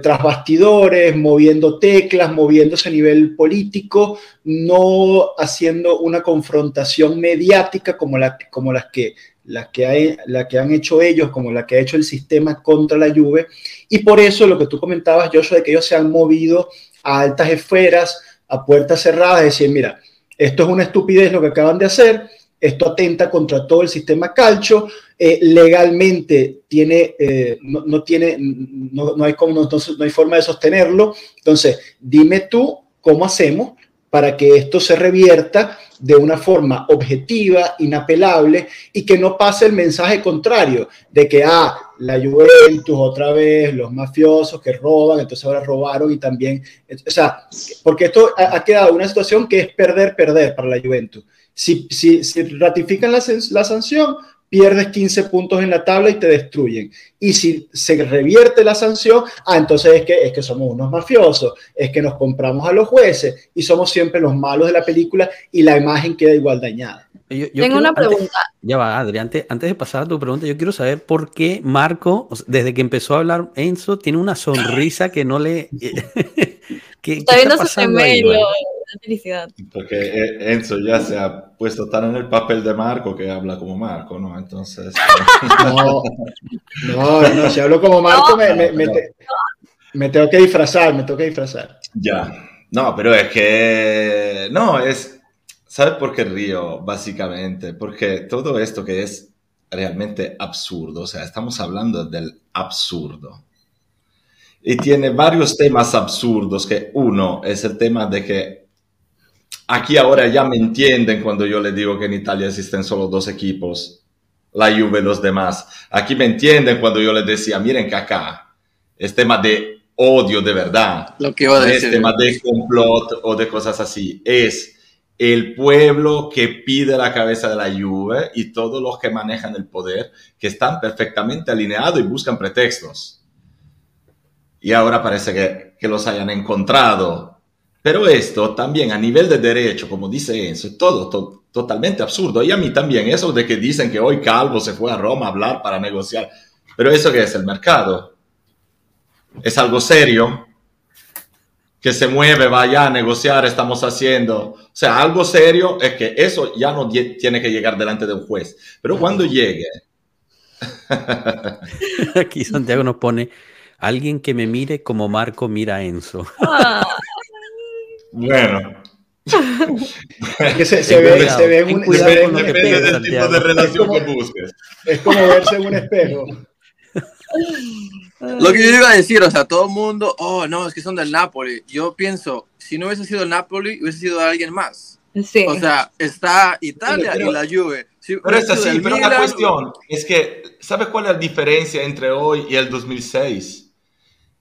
tras bastidores, moviendo teclas, moviéndose a nivel político, no haciendo una confrontación mediática como, la, como las que que, hay, que han hecho ellos, como la que ha hecho el sistema contra la Juve, y por eso lo que tú comentabas, Joshua, de que ellos se han movido a altas esferas, a puertas cerradas, decir, mira, esto es una estupidez lo que acaban de hacer, esto atenta contra todo el sistema calcio, eh, legalmente tiene, eh, no, no, tiene, no, no hay como, no, hay forma de sostenerlo, entonces dime tú cómo hacemos para que esto se revierta de una forma objetiva, inapelable y que no pase el mensaje contrario de que, ah, la Juventus otra vez, los mafiosos que roban, entonces ahora robaron y también, o sea, porque esto ha quedado una situación que es perder, perder para la Juventus. Si, si, si ratifican la, la, sanción, pierdes 15 puntos en la tabla y te destruyen. Y si se revierte la sanción, ah, entonces es que, es que somos unos mafiosos, es que nos compramos a los jueces y somos siempre los malos de la película y la imagen queda igual dañada. Tengo una pregunta. ya va, Adri, antes, de pasar a tu pregunta, yo quiero saber por qué Marco, desde que empezó a hablar Enzo, tiene una sonrisa que no le... [laughs] está viendo su gemelo, felicidad. Porque eh, Enzo ya se ha puesto tan en el papel de Marco que habla como Marco, ¿no? Entonces... [laughs] no, no, no, si hablo como Marco me, me, me tengo que disfrazar, me tengo que disfrazar. Ya, no, pero es que... No, es ¿Sabes por qué río? Básicamente, porque todo esto que es realmente absurdo, o sea, estamos hablando del absurdo. Y tiene varios temas absurdos, que uno es el tema de que aquí ahora ya me entienden cuando yo le digo que en Italia existen solo dos equipos, la Juve y los demás. Aquí me entienden cuando yo les decía, miren que acá es tema de odio de verdad. Lo que iba a decir. Es tema de complot o de cosas así. Es el pueblo que pide la cabeza de la Juve y todos los que manejan el poder, que están perfectamente alineados y buscan pretextos. Y ahora parece que, los hayan encontrado. Pero esto también a nivel de derecho, como dice Enzo, es todo totalmente absurdo. Y a mí también, eso de que dicen que hoy Calvo se fue a Roma a hablar para negociar. Pero eso que es el mercado. Es algo serio que se mueve, vaya a negociar, estamos haciendo. O sea, algo serio es que eso ya no tiene que llegar delante de un juez. Pero cuando llegue... [laughs] Aquí Santiago nos pone, alguien que me mire como Marco mira a Enzo. Bueno. que se, ve, se ve un, depende del tipo de relación que busques. Es como verse en un espejo. [laughs] Lo que yo iba a decir, o sea, todo el mundo, oh, no, es que son del Napoli. Yo pienso, si no hubiese sido el Napoli, hubiese sido alguien más. Sí. O sea, está Italia y la Juve. pero es así, pero la cuestión es que, ¿sabes cuál es la diferencia entre hoy y el 2006?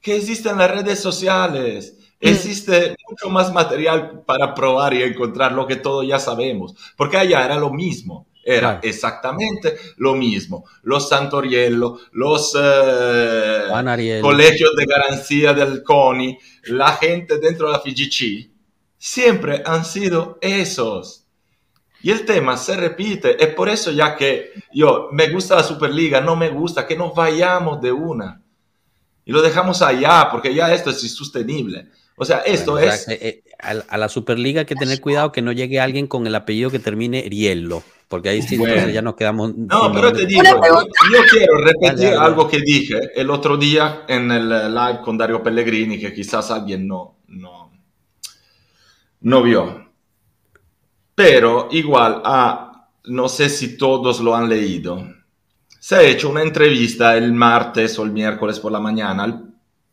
Que existen las redes sociales. Mm. Existe mucho más material para probar y encontrar lo que todos ya sabemos. Porque allá era lo mismo. Era exactamente lo mismo. Los Santoriello, los eh, colegios de garantía del CONI, la gente dentro de la FIGC, siempre han sido esos. Y el tema se repite. Es por eso ya que yo me gusta la Superliga, no me gusta que nos vayamos de una. Y lo dejamos allá, porque ya esto es insostenible. O sea, esto es... Eh, eh, a, la Superliga hay que tener cuidado que no llegue alguien con el apellido que termine Riello, porque ahí sí ya nos quedamos... No, pero te digo, yo quiero repetir algo que dije el otro día en el live con Dario Pellegrini, que quizás alguien no, no, no vio. Pero igual, ah, no sé si todos lo han leído. Se ha hecho una entrevista el martes o el miércoles por la mañana al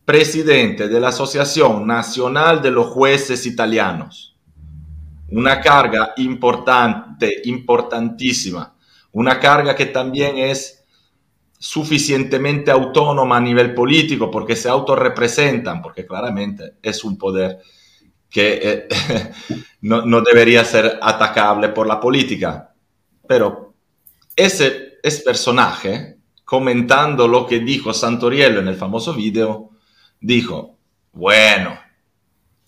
presidente de la Asociación Nacional de los Jueces Italianos. Una carga importante, importantísima. Una carga que también es suficientemente autónoma a nivel político porque se autorrepresentan, porque claramente es un poder que eh, [laughs] no, debería ser atacable por la política. Pero ese, ese personaje, comentando lo que dijo Santoriello en el famoso video, dijo, bueno,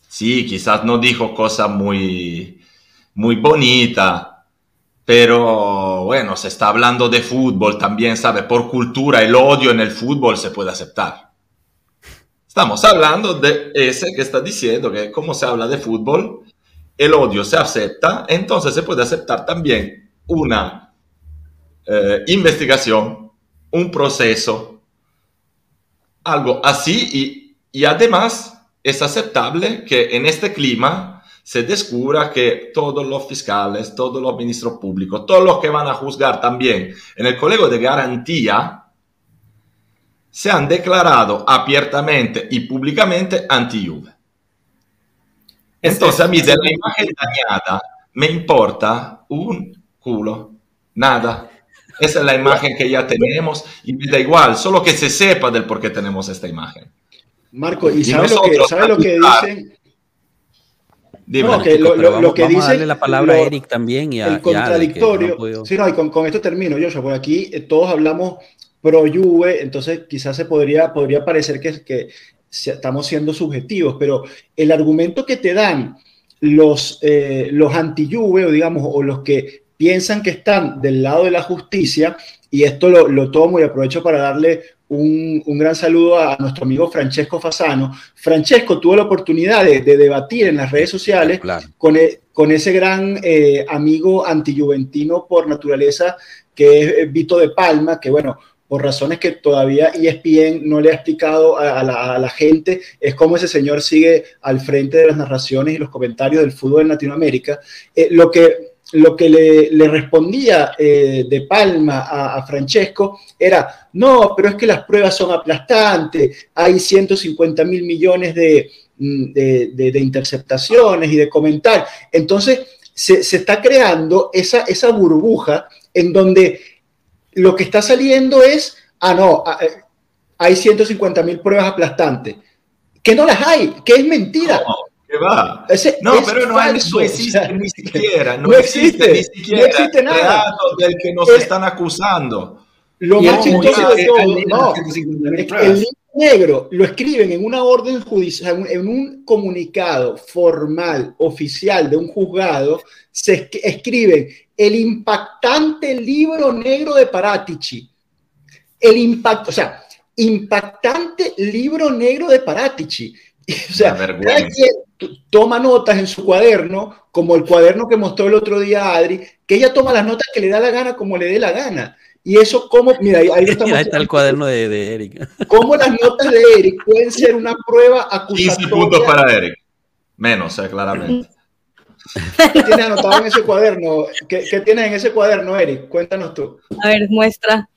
sí, quizás no dijo cosa muy, muy bonita, pero bueno, se está hablando de fútbol también, ¿sabe? Por cultura, el odio en el fútbol se puede aceptar. Estamos hablando de ese que está diciendo que como se habla de fútbol, el odio se acepta, entonces se puede aceptar también una eh, investigación, un proceso, algo así y y además es aceptable que en este clima se descubra que todos los fiscales, todos los ministros públicos, todos los que van a juzgar también en el colegio de garantía, se han declarado abiertamente y públicamente anti-Juve. Entonces a mí de la imagen dañada me importa un culo, nada. Esa es la imagen que ya tenemos y me da igual, solo que se sepa del por qué tenemos esta imagen. Marco, ¿y, sabe, lo que, sabe lo que dicen? Dime, no, que lo, lo, lo, que vamos dice. a darle la palabra a Eric también y a El contradictorio. No. Sí, no, y con, con, esto termino, Joshua, porque aquí eh, todos hablamos pro Juve, entonces quizás se podría, podría parecer que, que estamos siendo subjetivos, pero el argumento que te dan los, eh, los anti-Juve, o digamos, o los que piensan que están del lado de la justicia, y esto lo, lo tomo y aprovecho para darle un, un, gran saludo a nuestro amigo Francesco Fasano. Francesco tuvo la oportunidad de, de debatir en las redes sociales claro. con, e, con, ese gran eh, amigo antijuventino por naturaleza que es eh, Vito de Palma, que bueno, por razones que todavía ESPN no le ha explicado a, a, la, a, la, gente, es como ese señor sigue al frente de las narraciones y los comentarios del fútbol en Latinoamérica. Eh, lo que lo que le, respondía eh, de Palma a, Francesco era, no, pero es que las pruebas son aplastantes, hay 150 mil millones de, de, de, interceptaciones y de comentarios. Entonces, se, se, está creando esa, esa burbuja en donde lo que está saliendo es, ah, no, hay 150 mil pruebas aplastantes, que no las hay, que es mentira. No va. Ese, no, pero no, hay, no existe o sea, ni [laughs] siquiera, no, no existe, existe, ni siquiera no existe nada. del que nos es, están acusando. Lo más chistoso de todo, no, es que el libro negro lo escriben en una orden judicial, en un comunicado formal, oficial de un juzgado, se escriben el impactante libro negro de Paratici. El impacto, o sea, impactante libro negro de Paratici. [laughs] O sea, cada quien toma notas en su cuaderno, como el cuaderno que mostró el otro día Adri, que ella toma las notas que le da la gana como le dé la gana. Y eso, como, mira, ahí, ahí [laughs] estamos. Ahí está el cuaderno de, de, Eric. [laughs] ¿Cómo las notas de Eric pueden ser una prueba acusatoria? 15 puntos para Eric. Menos, eh, claramente. ¿Qué tienes anotado en ese cuaderno? ¿Qué, ¿Qué, tienes en ese cuaderno, Eric? Cuéntanos tú. A ver, muestra.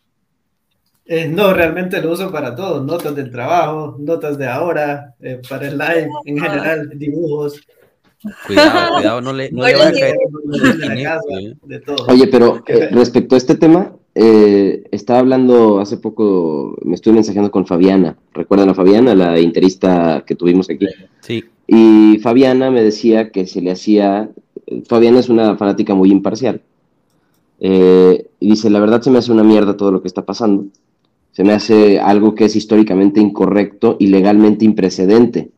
Eh, no, realmente lo uso para todo, notas del trabajo, notas de ahora, eh, para el live en general, dibujos. Cuidado, [laughs] cuidado, no le, no le va a caer. De todo. Oye, pero eh, [laughs] respecto a este tema, eh, estaba hablando hace poco, me estuve mensajeando con Fabiana. ¿Recuerdan a Fabiana, la interista que tuvimos aquí? Sí. Y Fabiana me decía que se le hacía. Fabiana es una fanática muy imparcial. Eh, y dice: La verdad se me hace una mierda todo lo que está pasando se me hace algo que es históricamente incorrecto y legalmente imprecedente,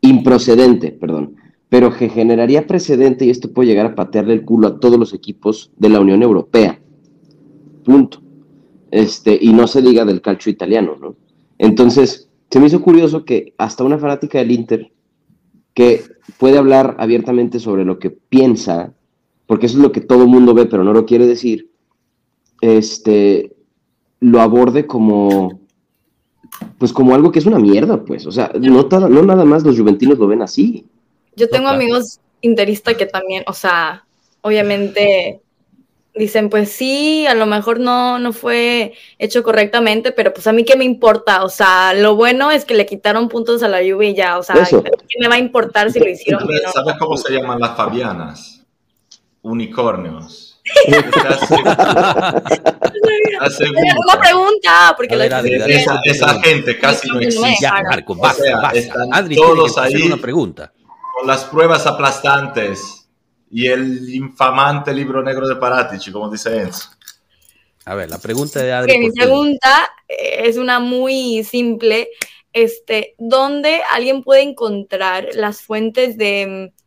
improcedente, perdón, pero que generaría precedente y esto puede llegar a patearle el culo a todos los equipos de la Unión Europea. Punto. Este, y no se diga del calcio italiano, ¿no? Entonces, se me hizo curioso que hasta una fanática del Inter que puede hablar abiertamente sobre lo que piensa, porque eso es lo que todo el mundo ve, pero no lo quiere decir, este, lo aborde como pues como algo que es una mierda, pues, o sea, no, no nada más los juventinos lo ven así. Yo tengo amigos interistas que también, o sea, obviamente dicen, pues sí, a lo mejor no, no fue hecho correctamente, pero pues a mí qué me importa, o sea, lo bueno es que le quitaron puntos a la lluvia y ya, o sea, Eso. ¿qué me va a importar si lo hicieron ¿Sabes no? cómo se llaman las fabianas? Unicornios. Una pregunta, porque ver, estoy Adri, esa, esa gente casi no existe. Ya, Marco, basta, O sea, basta. están Adri todos ahí. una pregunta. Con las pruebas aplastantes y el infamante libro negro de Paratici, como dice Enzo. A ver, la pregunta de Adri. Mi pregunta eh, es una muy simple. Este, ¿dónde alguien puede encontrar las fuentes de, mm,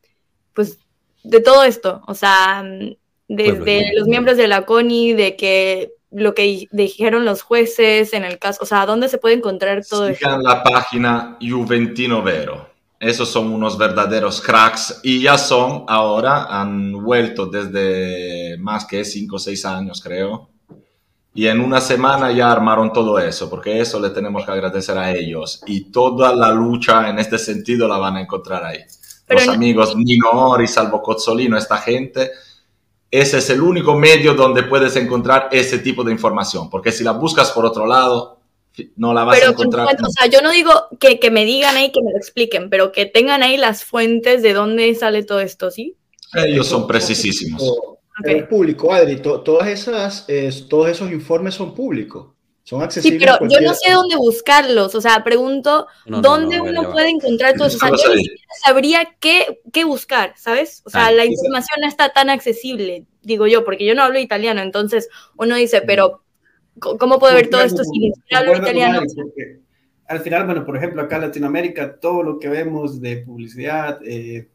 pues, de todo esto? O sea, mm, desde Pueblo, los miembros de la CONI, de que lo que di- dijeron los jueces en el caso, o sea, ¿dónde se puede encontrar todo esto? Sigan la página Juventino Vero. Esos son unos verdaderos cracks y ya son, ahora han vuelto desde más que 5 o 6 años, creo. Y en una semana ya armaron todo eso, porque eso le tenemos que agradecer a ellos. Y toda la lucha en este sentido la van a encontrar ahí. Pero Los no- amigos Nino Ori, Salvo Cozzolino, esta gente, ese es el único medio donde puedes encontrar ese tipo de información, porque si la buscas por otro lado, no la vas a Pero, encontrar. o sea, yo no digo que, que me digan ahí, que me lo expliquen, pero que tengan ahí las fuentes de dónde sale todo esto, ¿sí? Ellos son precisísimos. Es público, Adri. to- todas esas, eh, todos esos informes son públicos. Son Sí, accesibles. pero a yo no sé dónde buscarlos. O sea, pregunto No, no, dónde no, uno puede encontrar todo eso. O sea, yo ni sabría qué, qué buscar, ¿sabes? O sea, Ah, la sí, sí. información no está tan accesible, digo yo, porque yo no hablo italiano. Entonces uno dice, pero ¿c- ¿cómo puedo ver todo esto Concuerdo si con- ni siquiera hablo concuerdo con italiano? Porque al final, bueno, por ejemplo, acá en Latinoamérica, todo lo que vemos de publicidad, eh,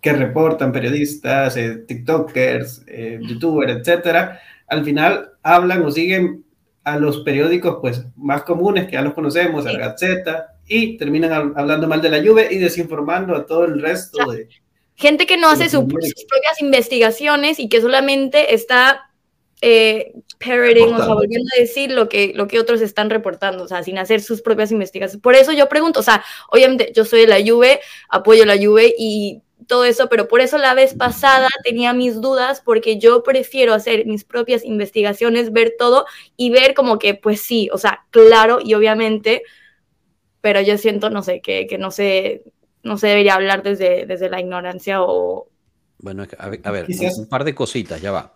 que reportan periodistas, eh, TikTokers, eh, YouTubers, etcétera, al final hablan o siguen a los periódicos pues más comunes que ya los conocemos, al Gazeta, y terminan hab- hablando mal de la lluvia y desinformando a todo el resto de... Gente que no hace su- sus propias investigaciones y que solamente está eh, parroting, o sea, volviendo a decir lo que, lo que otros están reportando, o sea, sin hacer sus propias investigaciones. Por eso yo pregunto, o sea, obviamente yo soy de la Juve, apoyo la Juve y todo eso, pero por eso la vez pasada tenía mis dudas porque yo prefiero hacer mis propias investigaciones, ver todo y ver como que, pues sí, o sea, claro y obviamente, pero yo siento, no sé, que, que no sé, no se debería hablar desde, desde la ignorancia o... Bueno, a ver, a ver, Quizás- un par de cositas, ya va.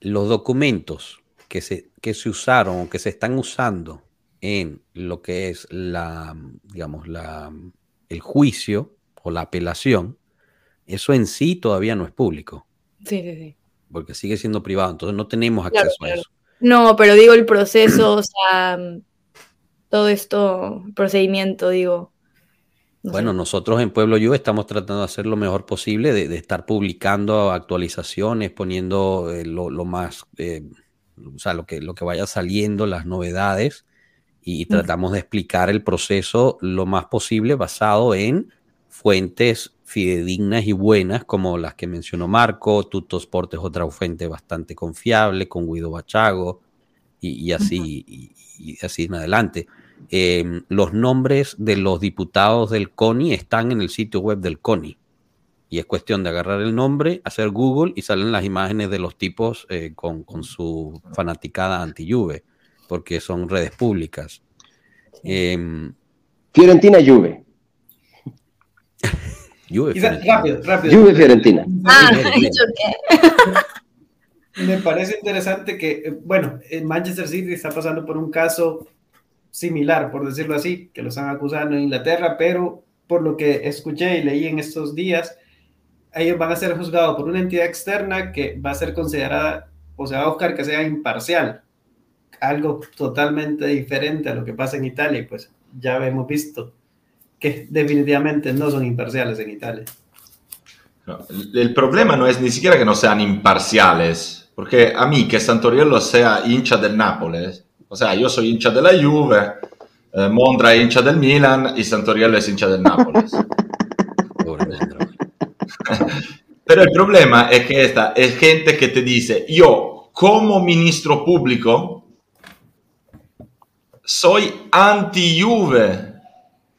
Los documentos que se, que se usaron o que se están usando en lo que es la, digamos, la, el juicio o la apelación, eso en sí todavía no es público, Sí, sí, sí. porque sigue siendo privado, entonces no tenemos Claro, acceso a eso. No, pero digo el proceso, o sea, todo esto, procedimiento, digo. no Bueno, sé. nosotros en Pueblo Yo estamos tratando de hacer lo mejor posible, de, de estar publicando actualizaciones, poniendo eh, lo, lo más, eh, o sea, lo que, lo que vaya saliendo, las novedades, y, tratamos de explicar el proceso lo más posible basado en fuentes fidedignas y buenas, como las que mencionó Marco, Tutto Sport es otra fuente bastante confiable, con Guido Bachago, y, y así, y, y así en adelante. Eh, los nombres de los diputados del CONI están en el sitio web del CONI. Y es cuestión de agarrar el nombre, hacer Google y salen las imágenes de los tipos eh, con, con su fanaticada anti-Juve, porque son redes públicas. Eh, Fiorentina Juve. [laughs] Juve, Quizá- Fiorentina. rápido, rápido. Juve Fiorentina. Ah. Me parece interesante que, eh, bueno, en Manchester City está pasando por un caso similar, por decirlo así, que lo están acusando en Inglaterra, pero por lo que escuché y leí en estos días, ellos van a ser juzgados por una entidad externa que va a ser considerada, o se va a buscar que sea imparcial, algo totalmente diferente a lo que pasa en Italia, pues ya hemos visto que definitivamente no son imparciales en Italia. No, el problema no es ni siquiera que no sean imparciales, porque a mí que Santoriello sea hincha del Nápoles, o sea, yo soy hincha de la Juve, eh, Mondra es hincha del Milan y Santoriello es hincha del Nápoles. [laughs] Pobre Mondra. [laughs] Pero el problema es que esta es gente que te dice, yo como ministro público soy anti-Juve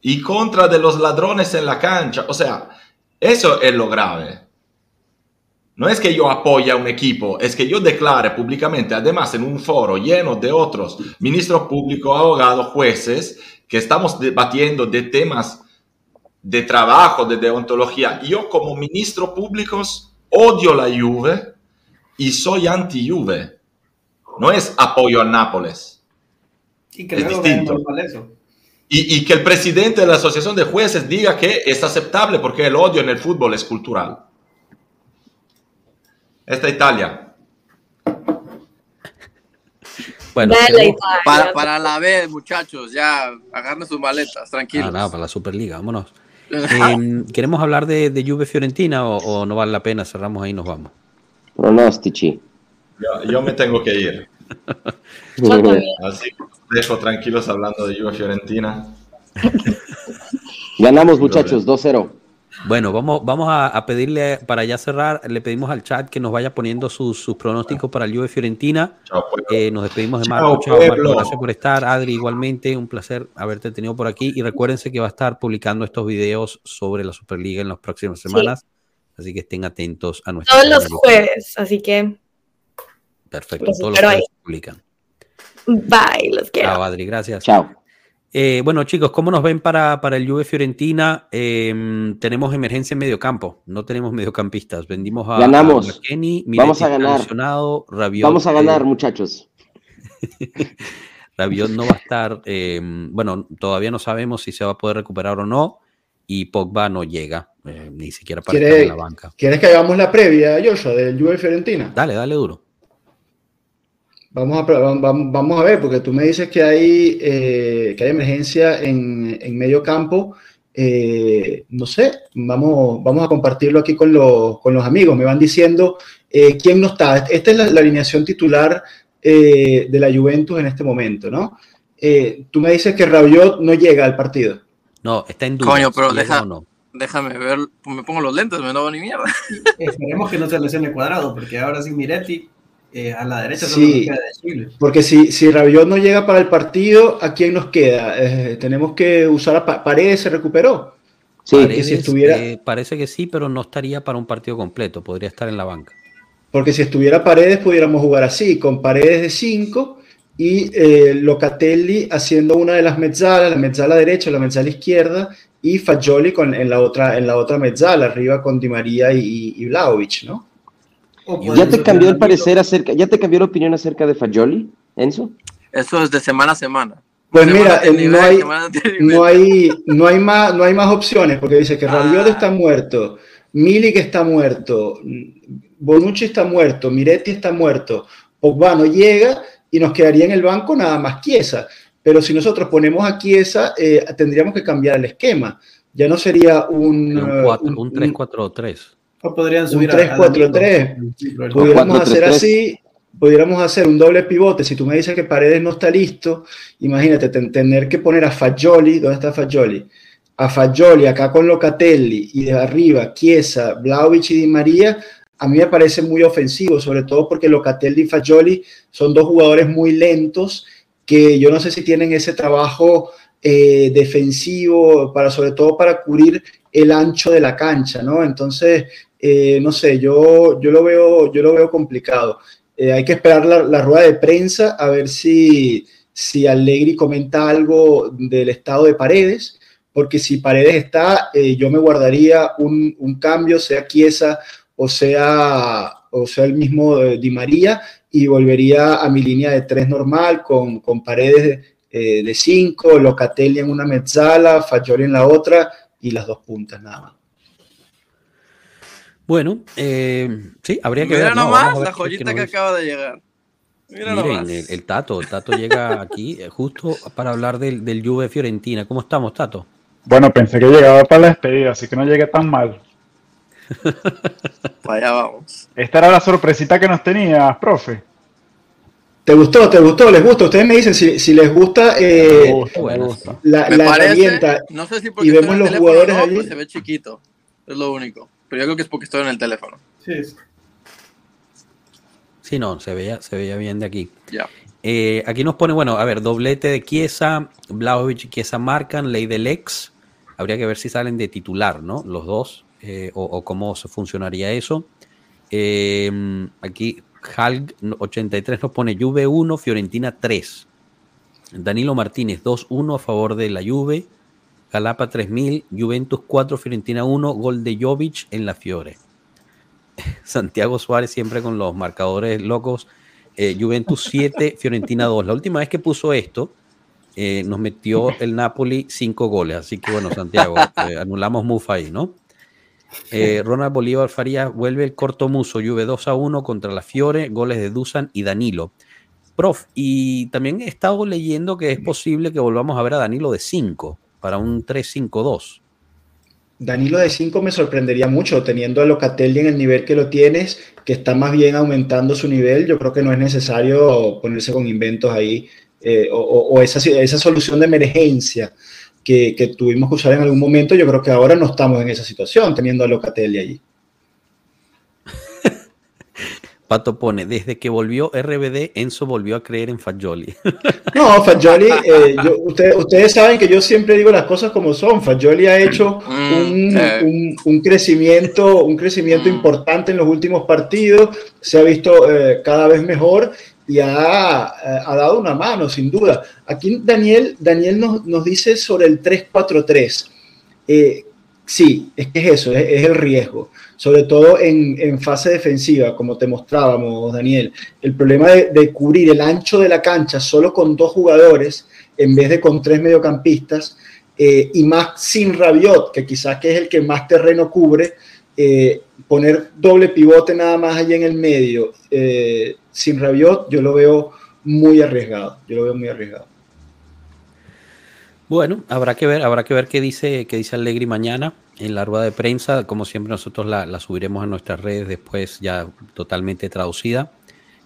y contra de los ladrones en la cancha. O sea, eso es lo grave. No es que yo apoye a un equipo, es que yo declare públicamente, además en un foro lleno de otros ministros públicos, abogados, jueces, que estamos debatiendo de temas de trabajo, de deontología. Yo como ministro público odio la Juve y soy anti-Juve. No es apoyo a Nápoles. Y que Es distinto. eso. Y, y que el presidente de la Asociación de Jueces diga que es aceptable porque el odio en el fútbol es cultural. Esta Italia. Bueno, Italia. Para, para la B, muchachos, ya agarren sus maletas, Ah, tranquilos. nada, para la Superliga, vámonos. [laughs] Eh, ¿Queremos hablar de, de Juve Fiorentina o, o no vale la pena? Cerramos ahí y nos vamos. Pronostici. Yo, yo me tengo que ir. Yo también. Así dejo tranquilos hablando de Juve Fiorentina. [laughs] Ganamos, muchachos, 2-0. Bueno, vamos, vamos a, a pedirle, para ya cerrar, le pedimos al chat que nos vaya poniendo sus, sus pronósticos para el Juve Fiorentina. Chao, pueblo. Eh, nos despedimos de Marco. Chao, Marco. Gracias por estar. Adri, igualmente, un placer haberte tenido por aquí. Y recuérdense que va a estar publicando estos videos sobre la Superliga en las próximas semanas. Así que estén atentos a nuestro Todos los jueves, así que Perfecto, todos los jueves publican. Bye, los quiero. Chao, Adri, gracias. Chao. Eh, bueno, chicos, ¿cómo nos ven para, para el Juve Fiorentina? Eh, tenemos emergencia en mediocampo, no tenemos mediocampistas. Vendimos a, Ganamos. a Kenny, Vamos a ganar. Rabiot, Vamos a ganar, eh, muchachos. [laughs] Rabiot no va a estar, eh, bueno, todavía no sabemos si se va a poder recuperar o no, y Pogba no llega, eh, ni siquiera para estar en la banca. ¿Quieres que hagamos la previa, Joshua, del Juve Fiorentina? Dale, dale duro. Vamos a, vamos a ver, porque tú me dices que hay, eh, que hay emergencia en, en medio campo. Eh, no sé, vamos, vamos a compartirlo aquí con los, con los amigos. Me van diciendo eh, quién no está. Esta es la, alineación titular de la Juventus en este momento, ¿no? tú me dices que Rabiot no llega al partido. No, está en duda. Coño, pero déjame ver, me pongo los lentes, me no va ni mierda. Esperemos que no se lesione cuadrado, porque ahora sí Miretti eh, a la derecha sí, Porque si, si Rabiot no llega para el partido, ¿a quién nos queda? Eh, tenemos que usar a Paredes, se recuperó. Sí, si estuviera... Eh, parece que sí, pero no estaría para un partido completo, podría estar en la banca. Porque si estuviera Paredes, pudiéramos jugar así, con Paredes de 5 y Locatelli haciendo una de las mezzalas, la mezzala derecha, la mezzala izquierda, y Fagioli con, en, la otra, en la otra mezzala, arriba con Di María y, y Vlaovic, ¿no? ¿Ya te cambió el parecer acerca, ya te cambió la opinión acerca de Fagioli, Enzo? Eso es de semana a semana. Pues mira, eh, no, hay, no, hay, no, hay más, no hay más opciones, porque dice que Rabiot ah. está muerto, Milik está muerto, Bonucci está muerto, Miretti está muerto, Pogba no llega y nos quedaría en el banco nada más Chiesa. Pero si nosotros ponemos a Chiesa, eh, tendríamos que cambiar el esquema. Ya no sería un... Un, 3-4-3. O podrían subir un 3-4-3. Pudiéramos hacer así, pudiéramos hacer un doble pivote. Si tú me dices que Paredes no está listo, imagínate tener que poner a Fagioli, ¿dónde está Fagioli? A Fagioli acá con Locatelli y de arriba Chiesa, Vlaovic y Di María, a mí me parece muy ofensivo, sobre todo porque Locatelli y Fagioli son dos jugadores muy lentos que yo no sé si tienen ese trabajo eh, defensivo para sobre todo para cubrir el ancho de la cancha, ¿no? Entonces, eh, no sé, yo, yo, lo veo, yo lo veo complicado. Eh, hay que esperar la, rueda de prensa a ver si, si Allegri comenta algo del estado de Paredes, porque si Paredes está, eh, yo me guardaría un, un, cambio, sea Chiesa o sea, o sea el mismo Di María, y volvería a mi línea de tres normal con, con Paredes de cinco, Locatelli en una mezzala, Fagioli en la otra y las dos puntas nada más. Bueno, eh, sí, habría que ver. Mira nomás la joyita que acaba de llegar. Mira Miren, el, Tato, el Tato llega [laughs] aquí eh, justo para hablar del, del Juve Fiorentina. ¿Cómo estamos, Tato? Bueno, pensé que llegaba para la despedida, así que no llegué tan mal. [laughs] Vaya, vamos. Esta era la sorpresita que nos tenías, profe. ¿Te gustó? ¿Te gustó? ¿Les gusta? Ustedes me dicen si, les gusta, eh, la, herramienta no sé si y vemos los jugadores allí. Pues se ve chiquito, es lo único. Pero yo creo que es porque estoy en el teléfono. Sí. Sí, no, se veía, se veía bien de aquí. Ya. Eh, aquí nos pone, bueno, a ver, doblete de Chiesa, Blaovic y Chiesa marcan, ley del ex. Habría que ver si salen de titular, ¿no? Los dos, eh, o, cómo se funcionaría eso. Eh, aquí Halg 83 nos pone Juve 1, Fiorentina 3. Danilo Martínez 2-1 a favor de la Juve. Galapa 3000, Juventus 4, Fiorentina 1, gol de Jovic en la Fiore. [laughs] Santiago Suárez siempre con los marcadores locos. Eh, Juventus 7, [laughs] Fiorentina 2. La última vez que puso esto, eh, nos metió el Napoli 5 goles. Así que bueno, Santiago, [laughs] eh, anulamos Mufa ahí, ¿no? Ronald Bolívar Farías vuelve el corto muso, Juve 2 a 1 contra la Fiore, goles de Dusan y Danilo. Prof, y también he estado leyendo que es posible que volvamos a ver a Danilo de 5 para un 3-5-2. Danilo de 5 me sorprendería mucho, teniendo a Locatelli en el nivel que lo tienes, que está más bien aumentando su nivel. Yo creo que no es necesario ponerse con inventos ahí eh, o, esa, esa, solución de emergencia que, que, tuvimos que usar en algún momento. Yo creo que ahora no estamos en esa situación, teniendo a Locatelli allí. Pato pone, desde que volvió RBD, Enzo volvió a creer en Fagioli. [laughs] No, Fagioli, eh, ustedes saben que yo siempre digo las cosas como son. Fagioli ha hecho mm, un, crecimiento, un crecimiento mm. importante en los últimos partidos, se ha visto eh, cada vez mejor y ha, eh, ha, dado una mano, sin duda. Aquí Daniel, Daniel nos, nos dice sobre el 3-4-3. Sí, es que es eso, es, el riesgo, sobre todo en, fase defensiva, como te mostrábamos, Daniel. El problema de, cubrir el ancho de la cancha solo con dos jugadores en vez de con tres mediocampistas eh, y más sin Rabiot, que quizás que es el que más terreno cubre, eh, poner doble pivote nada más allí en el medio eh, sin Rabiot, yo lo veo muy arriesgado, yo lo veo muy arriesgado. Bueno, habrá que ver, habrá que ver qué dice, qué dice Allegri mañana en la rueda de prensa. Como siempre, nosotros la, subiremos a nuestras redes después ya totalmente traducida.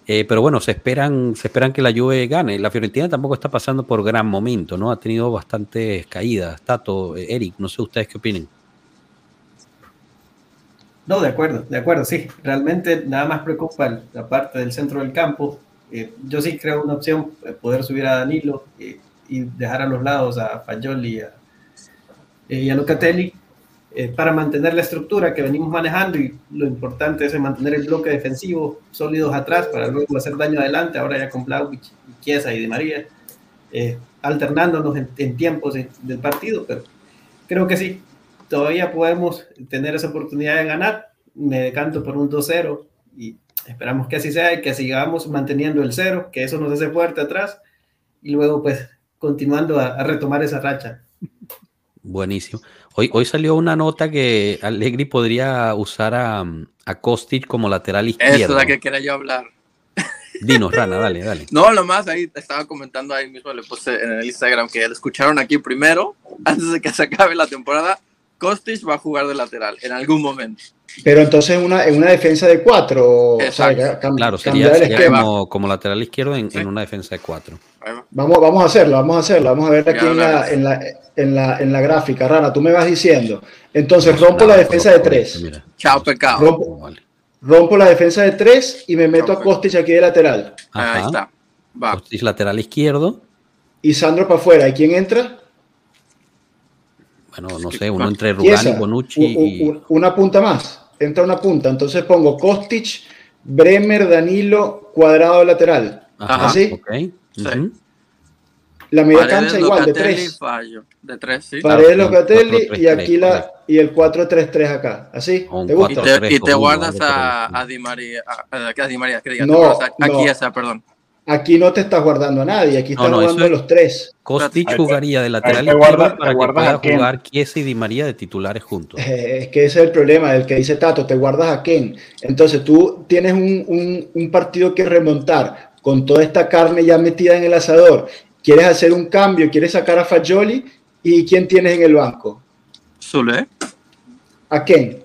Eh, pero bueno, se esperan, se esperan que la Juve gane. La Fiorentina tampoco está pasando por gran momento, ¿no? Ha tenido bastantes caídas. Tato, eh, Eric, no sé ustedes qué opinen. No, de acuerdo, de acuerdo, sí. Realmente nada más preocupa la parte del centro del campo. Eh, yo sí creo una opción poder subir a Danilo y dejar a los lados a Fagioli y a, eh, y a Locatelli eh, para mantener la estructura que venimos manejando y lo importante es mantener el bloque defensivo sólidos atrás para luego hacer daño adelante, ahora ya con Blauwich, Chiesa y Di María, eh, alternándonos en, tiempos del partido, pero creo que sí, todavía podemos tener esa oportunidad de ganar, me decanto por un 2-0 y esperamos que así sea y que sigamos manteniendo el cero, que eso nos hace fuerte atrás y luego pues continuando a, retomar esa racha. Buenísimo. Hoy, hoy salió una nota que Allegri podría usar a, a Kostic como lateral izquierdo. Eso es la que quería yo hablar. Dinos, Rana, dale, dale. [laughs] No, lo más, ahí estaba comentando ahí mismo, le puse en el Instagram que lo escucharon aquí primero, antes de que se acabe la temporada. Kostic va a jugar de lateral en algún momento. Pero entonces una, en una defensa de cuatro, claro, sería, como, como, lateral izquierdo en, en, una defensa de cuatro. Vamos, vamos a hacerlo, vamos a hacerlo, vamos a ver aquí en la, en, la, en, la, en la, gráfica, Rana, tú me vas diciendo. Entonces rompo la defensa de tres. Chao, pecado. Rompo, rompo, la defensa de tres y me meto a Kostic aquí de lateral. Ahí está. Va. Kostic lateral izquierdo. Y Sandro para afuera. ¿Y quién entra? Bueno, no sé, uno entre Rugani, Bonucci y... Una punta más entra una punta. Entonces pongo Kostic, Bremer, Danilo, cuadrado lateral. ¿Así? Okay. La media cancha igual, de tres. De tres, sí. Paredes Locatelli y aquí la, y el 4-3-3 acá. ¿Así? ¿Te gusta? Y te, guardas a, a, Di María, a, a Di María, que diga, no, aquí esa, perdón. Aquí no te estás guardando a nadie, aquí están jugando los tres. Kostic jugaría de lateral izquierdo para que pueda jugar Chiesa y Di María de titulares juntos. Eh, es que ese es el problema, el que dice Tato, te guardas a Ken. Entonces tú tienes un, un, partido que remontar con toda esta carne ya metida en el asador. Quieres hacer un cambio, quieres sacar a Fagioli y ¿quién tienes en el banco? Zule. ¿A quién?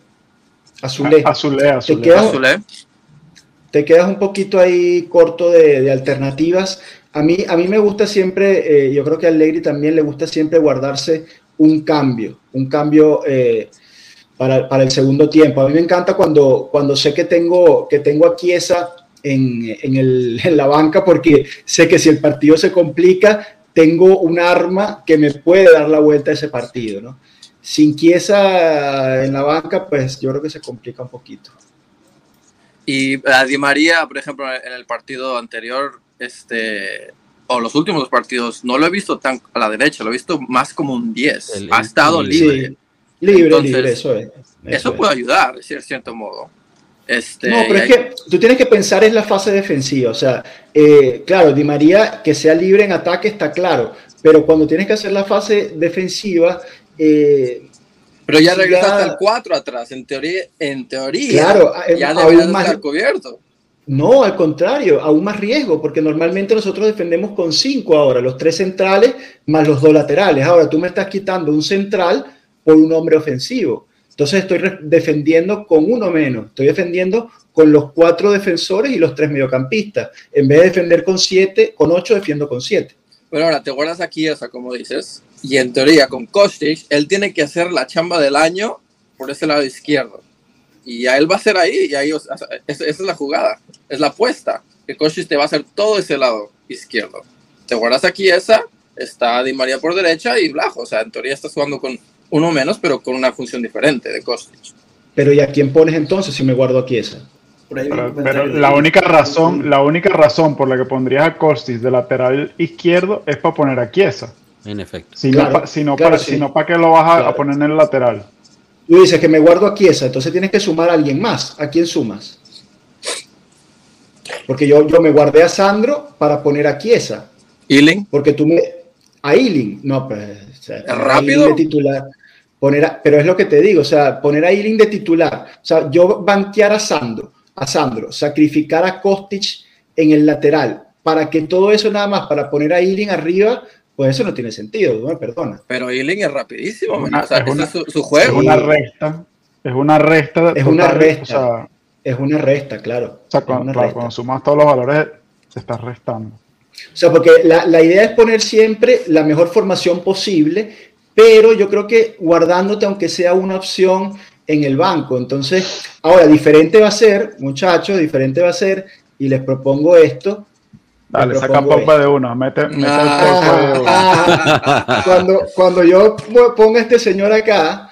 A Zule. A, Zule, a Zule te quedas un poquito ahí corto de, alternativas. A mí, a mí me gusta siempre, eh, yo creo que a Allegri también le gusta siempre guardarse un cambio, un cambio eh, para, el segundo tiempo. A mí me encanta cuando, cuando sé que tengo, que tengo a Chiesa en, [laughs] en, la banca porque sé que si el partido se complica, tengo un arma que me puede dar la vuelta a ese partido. ¿no? Sin Chiesa en la banca, pues yo creo que se complica un poquito. Y a Di María, por ejemplo, en el partido anterior, este, o los últimos partidos, no lo he visto tan a la derecha, lo he visto más como un 10. ha estado libre. libre, libre, eso es. Eso, puede ayudar, de cierto modo. Este, no, pero es que tú tienes que pensar en la fase defensiva. O sea, eh, claro, Di María que sea libre en ataque está claro, pero cuando tienes que hacer la fase defensiva, eh, pero ya regresaste al 4 atrás, en teoría, en teoría claro, ya deberías más, estar cubierto. No, al contrario, aún más riesgo, porque normalmente nosotros defendemos con 5 ahora, los tres centrales más los dos laterales. Ahora tú me estás quitando un central por un hombre ofensivo. Entonces estoy defendiendo con uno menos, estoy defendiendo con los cuatro defensores y los tres mediocampistas. En vez de defender con siete, con ocho defiendo con siete. Pero ahora te guardas aquí, o sea, como dices, y en teoría con Kostic, él tiene que hacer la chamba del año por ese lado izquierdo. Y a él va a ser ahí, y ahí esa, es la jugada, es la apuesta, que Kostic te va a hacer todo ese lado izquierdo. Te guardas aquí esa, está Di María por derecha y Blajo, o sea, en teoría estás jugando con uno menos, pero con una función diferente de Kostic. Pero ¿y a quién pones entonces si me guardo aquí esa? Pero, la única razón, la única razón por la que pondrías a Kostic de lateral izquierdo es para poner a Chiesa. En efecto. Si no, para, si para qué lo vas a, poner en el lateral. tú dices que me guardo a Chiesa, entonces tienes que sumar a alguien más. ¿A quién sumas? Porque yo, yo me guardé a Sandro para poner a Chiesa. Ealing. Porque tú me. A Ealing. No, pues. O sea, rápido? De titular. Poner a- pero es lo que te digo, o sea, poner a Ealing de titular. O sea, yo banquear a Sandro, a Sandro, sacrificar a Kostic en el lateral, para que todo eso nada más, para poner a Ealing arriba, pues eso no tiene sentido, me perdona. Pero Ealing es rapidísimo, man. Una- O sea, es una- es su, su Es juego. una resta. Es una resta. Es una resta. O sea, o Es una resta, claro. sea, es cuando, claro, resta. cuando sumas todos los valores, te estás restando. O sea, porque la, la idea es poner siempre la mejor formación posible, pero yo creo que guardándote aunque sea una opción en el banco. Entonces, ahora, diferente va a ser, muchachos, diferente va a ser, y les propongo esto. Dale, saca propongo Pogba de una. Mete, mete Ah. el de. Ah, [laughs] cuando, cuando yo ponga a este señor acá,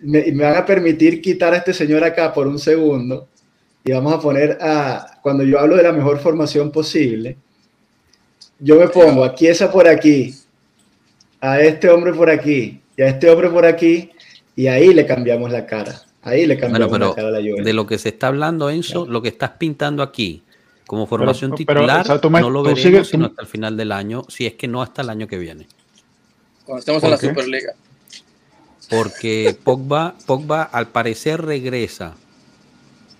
me, me van a permitir quitar a este señor acá por un segundo, y vamos a poner a, cuando yo hablo de la mejor formación posible, yo me pongo a Chiesa por aquí, a este hombre por aquí, y a este hombre por aquí, y ahí le cambiamos la cara. Ahí le cambiamos Bueno, la cara a la pero Juventus. de lo que se está hablando, Enzo, lo que estás pintando aquí como formación Pero- pero, titular, o sea, no lo veremos sigues- sino hasta el final del año, si es que no hasta el año que viene. Cuando estemos ¿Por en la? Superliga. Porque Pogba, Pogba al parecer regresa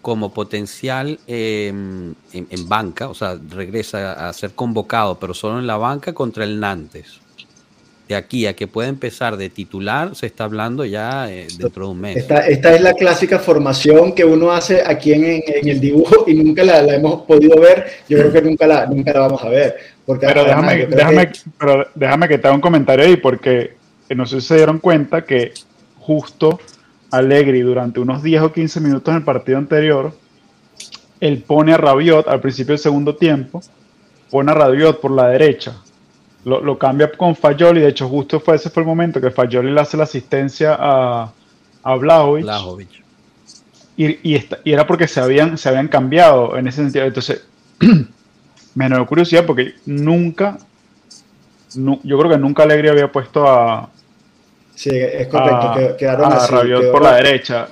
como potencial eh, en, en banca, o sea, regresa a ser convocado, pero solo en la banca contra el Nantes. De aquí a que pueda empezar de titular, se está hablando ya eh, dentro de un mes. Esta, esta es la clásica formación que uno hace aquí en, en el dibujo y nunca la, la hemos podido ver. Yo creo que nunca la, nunca la vamos a ver. Porque Pero déjame, déjame, que- pero déjame que te haga un comentario ahí, porque eh, no sé si se dieron cuenta que justo Allegri durante unos 10 o 15 minutos en el partido anterior, él pone a Rabiot al principio del segundo tiempo, pone a Rabiot por la derecha, lo, lo cambia con Fayoli, de hecho justo fue ese fue el momento que Fayoli le hace la asistencia a, a y, y, esta- y era porque se habían, se habían cambiado en ese sentido. Entonces, [clears throat] me dio curiosidad porque nunca, nu- yo creo que nunca Alegre había puesto a, Sí, es correcto. a, que- quedaron a así. Rabiot quedó- por la derecha.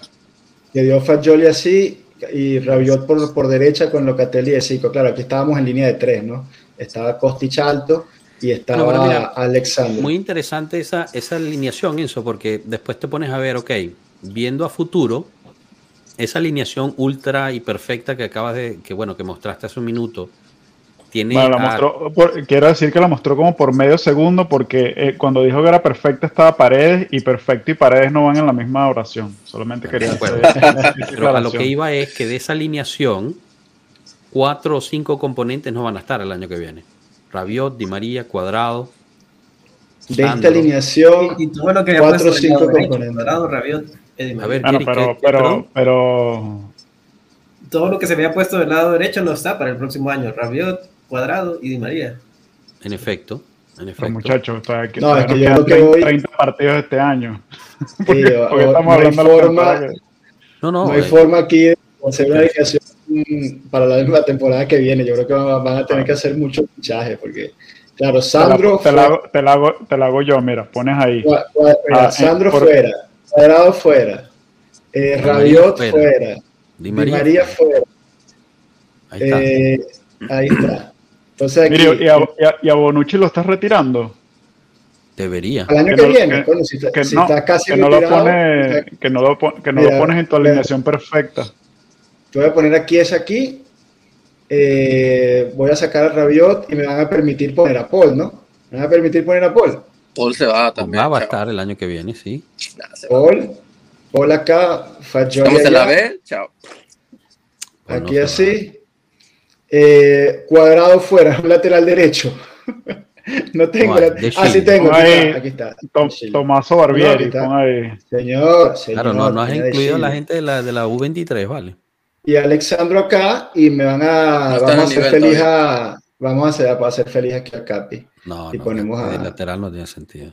Que dio Fagioli así y Rabiot por, por derecha con Locatelli de 5. Claro, aquí estábamos en línea de 3, ¿no? Estaba Kostic alto y estaba No, pero mira, Alexander. Muy interesante esa, esa alineación, Enzo, porque después te pones a ver, ok, viendo a futuro, esa alineación ultra y perfecta que acabas de, que bueno, que mostraste hace un minuto, tiene Bueno, la a- mostró, por- quiero decir que la mostró como por medio segundo porque eh, cuando dijo que era perfecta estaba Paredes y perfecto y Paredes no van en la misma oración. Solamente quería De hacer pero a lo que iba es que de esa alineación, cuatro o cinco componentes no van a estar el año que viene. Rabiot, Di María, Cuadrado. de esta Sandro. alineación, Y todo lo que había Cuatro o cinco componentes. Cuadrado, Rabiot, Eddie A María. ver, Bueno, ¿qué- pero, qué- pero, pero, Todo lo que se había puesto del lado derecho no está para el próximo año. Rabiot, Cuadrado y Di María. En efecto, en pero efecto. muchachos, que- No, es que yo quedan lo que 30, voy- 30 partidos este año. sí, Porque, [laughs] o- porque o- estamos no hay hablando de la forma, que- No, no, no hay eh, forma aquí de hacer una mm, para la misma temporada que viene. Yo creo que van a tener que hacer muchos fichajes porque, claro, te la, Sandro te, la hago, te, la hago, te la hago yo, mira, pones ahí. Cua- cua- mira, Ah, eh, Sandro por- fuera, Cuadrado fuera, eh, Di María Rabiot fuera. fuera, Di Di María, María fuera. ahí está. Eh, ahí está. Entonces aquí, Mire, y a, y a- y a Bonucci lo estás retirando. Debería. al año que que, viene, que- coño, si, está, Que si no, está casi que no lo retirado, pone, que no lo, que no Mira, lo pones en tu mira. alineación perfecta. yo voy a poner aquí esa aquí, eh, voy a sacar a Rabiot y me van a permitir poner a Paul, ¿no? Me van a permitir poner a Paul. Paul se va también. Pogba va a estar el año que viene, sí. Nah, se. Paul, Paul acá, Fagioli Estamos en la. B, chao. Pues Aquí se va. así. Eh, cuadrado fuera, un [laughs] lateral derecho. [laughs] no tengo. No la- Ah, sí tengo. Aquí Ahí. está. Aquí está. Tom-. Tomaso No, Barbieri, ahí. Señor, señor. Claro, no, no has incluido a la gente de la, de la U23, ¿vale? Y Alexandro acá y me van a. No vamos a nivel feliz a. Vamos a hacer, a hacer feliz aquí a Capi. No, Y no, ponemos a- lateral no tiene sentido.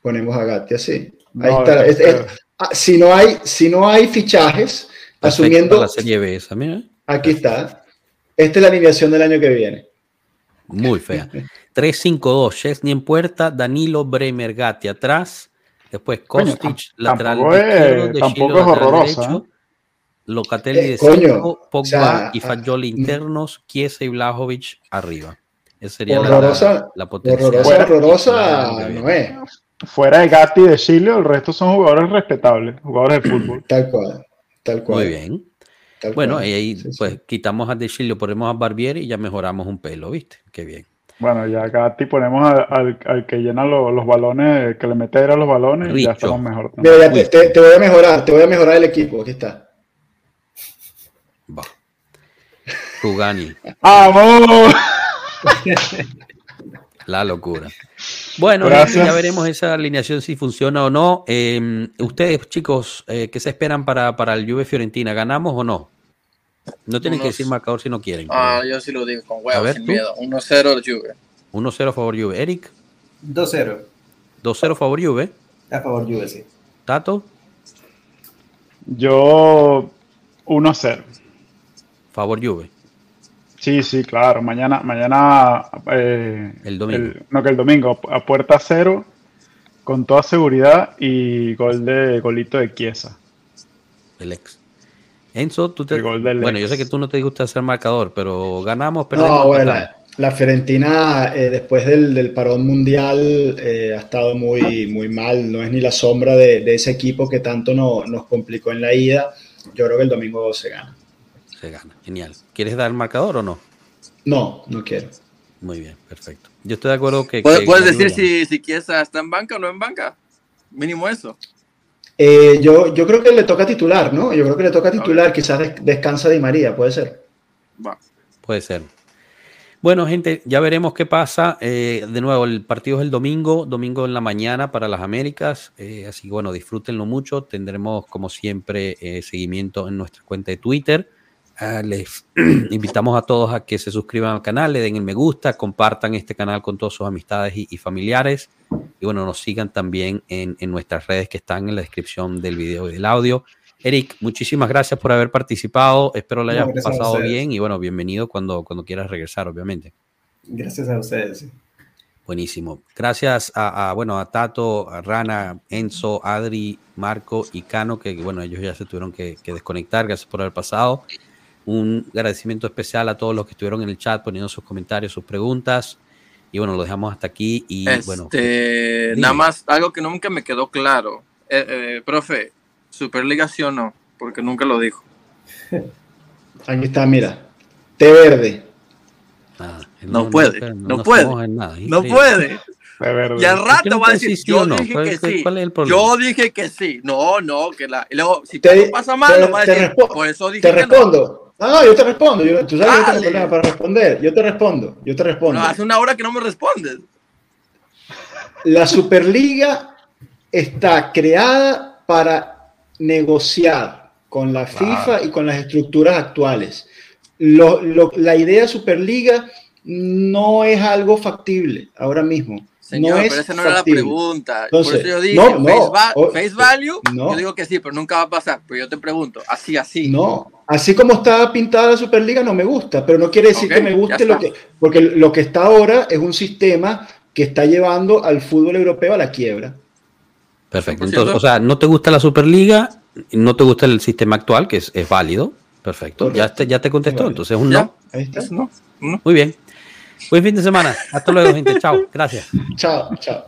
Ponemos a Gatti así. Ahí No, está. es- Es- es- ah, si, no hay, si no hay fichajes, Perfecto asumiendo. para la Serie B esa, mira. Aquí está. Esta es la alineación del año que viene. Muy fea. [laughs] 3-5-2, Chesney en puerta, Danilo Bremer Gatti atrás, Después Kostic, lateral tampoco es- izquierdo, De tampoco es lateral horrorosa, derecho, Locatelli Eh, de cinco, Pogba o sea, y Fagioli ah, internos, Chiesa y Blajovic arriba. Esa sería la, Horrorosa, la, la potencial. horrorosa, Fuera. horrorosa no es. Fuera de Gatti y de Chile, el resto son jugadores respetables, jugadores de fútbol. Tal cual. Tal cual. Muy bien. Tal Bueno, cual. y ahí Sí, sí. pues quitamos a De Chilio, ponemos a Barbieri y ya mejoramos un pelo, ¿viste? Qué bien. Bueno, ya Gatti ponemos al, al- al que llena lo- los balones, que le mete a los balones y ya estamos mejor. Mira, ya te, te- te voy a mejorar, te voy a mejorar el equipo. Aquí está. Va. Rugani, ¡Vamos! [laughs] la locura. Bueno, Gracias. gente, ya veremos esa alineación si funciona o no. Eh, ustedes, chicos, eh, ¿qué se esperan para, para el Juve Fiorentina? ¿Ganamos o no? No tienen que Unos- decir marcador si no quieren. Ah, yo sí lo digo con A huevos, ver, sin tú. miedo. 1-0 el Juve. 1-0 a favor Juve. Eric, 2-0 2-0 favor Juve. a favor Juve, sí. Tato, Yo 1-0. favor Juve. Sí, sí, claro. Mañana, mañana eh, El domingo. no, que el domingo, a puerta cero, con toda seguridad y gol de golito de Chiesa. El ex. Enzo, tú te... El gol del Bueno, yo sé que tú no te gusta ser marcador, pero ganamos, perdemos. No, bueno, la, la Fiorentina eh, después del, del parón mundial eh, ha estado muy, muy mal. No es ni la sombra de, de ese equipo que tanto no- nos complicó en la ida. Yo creo que el domingo se gana. Se gana, genial. ¿Quieres dar el marcador o no? No, no quiero. Muy bien, perfecto. Yo estoy de acuerdo que... ¿Puedes, que puedes gane decir si, si Chiesa está en banca o no en banca? Mínimo eso. Eh, yo, yo creo que le toca titular, ¿no? Yo creo que le toca titular. Quizás des- descansa Di María, puede ser. Va. Puede ser. Bueno, gente, ya veremos qué pasa. Eh, de nuevo, el partido es el domingo, domingo en la mañana para las Américas. Eh, así que bueno, disfrútenlo mucho. Tendremos, como siempre, eh, seguimiento en nuestra cuenta de Twitter. Ah, les [clears throat] invitamos a todos a que se suscriban al canal, le den el me gusta, compartan este canal con todas sus amistades y, y familiares. Y bueno, nos sigan también en, en nuestras redes que están en la descripción del video y del audio. Eric, muchísimas gracias por haber participado. Espero lo No, hayas a pasado bien y bueno, bienvenido cuando, cuando quieras regresar, obviamente. Gracias a ustedes. Buenísimo. Gracias a, a, bueno, a Tato, a Rana, Enzo, Adri, Marco y Cano, que bueno, ellos ya se tuvieron que, que desconectar. Gracias por haber pasado. Un agradecimiento especial a todos los que estuvieron en el chat poniendo sus comentarios, sus preguntas. Y bueno, lo dejamos hasta aquí. Y bueno, Este, dime. nada más, algo que nunca me quedó claro. Eh, eh, profe, ¿Superliga sí o no? Porque nunca lo dijo. [laughs] Aquí está, mira. Té verde. nada, No puede, no puede, nada, No puede. [laughs] Y al ¿Por qué rato va a decir, decir sí o yo no? dije ¿Cuál- que sí. cuál es el problema? Yo dije que sí. No, no, que la... Y luego, si Te- todo pasa mal, te- no va a decir, por eso dije Te que no. respondo. No, no, yo te respondo. Yo- tú sabes que yo tengo para responder. Yo te respondo. Yo te respondo. No, hace una hora que no me respondes. La Superliga está creada para negociar con la FIFA y con las estructuras actuales. Lo- lo- la idea de Superliga no es algo factible ahora mismo. Señor, no es pero esa no era la pregunta. Entonces, Por eso yo dije, no, no, face, va- o- face value, no. yo digo que sí, pero nunca va a pasar. Pero yo te pregunto, así, así. No, así como está pintada la Superliga no me gusta, pero no quiere decir que me guste lo que, porque lo que está ahora es un sistema que está llevando al fútbol europeo a la quiebra. Perfecto. 100%. Entonces, o sea, no te gusta la Superliga, no te gusta el sistema actual, que es, es válido. Perfecto. Correcto. Ya te, ya te contestó. Entonces, un Ya. no. Ahí está. Eso no. no. Muy bien. Buen fin de semana. Hasta luego, gente. Chao. Gracias. Chao, chao.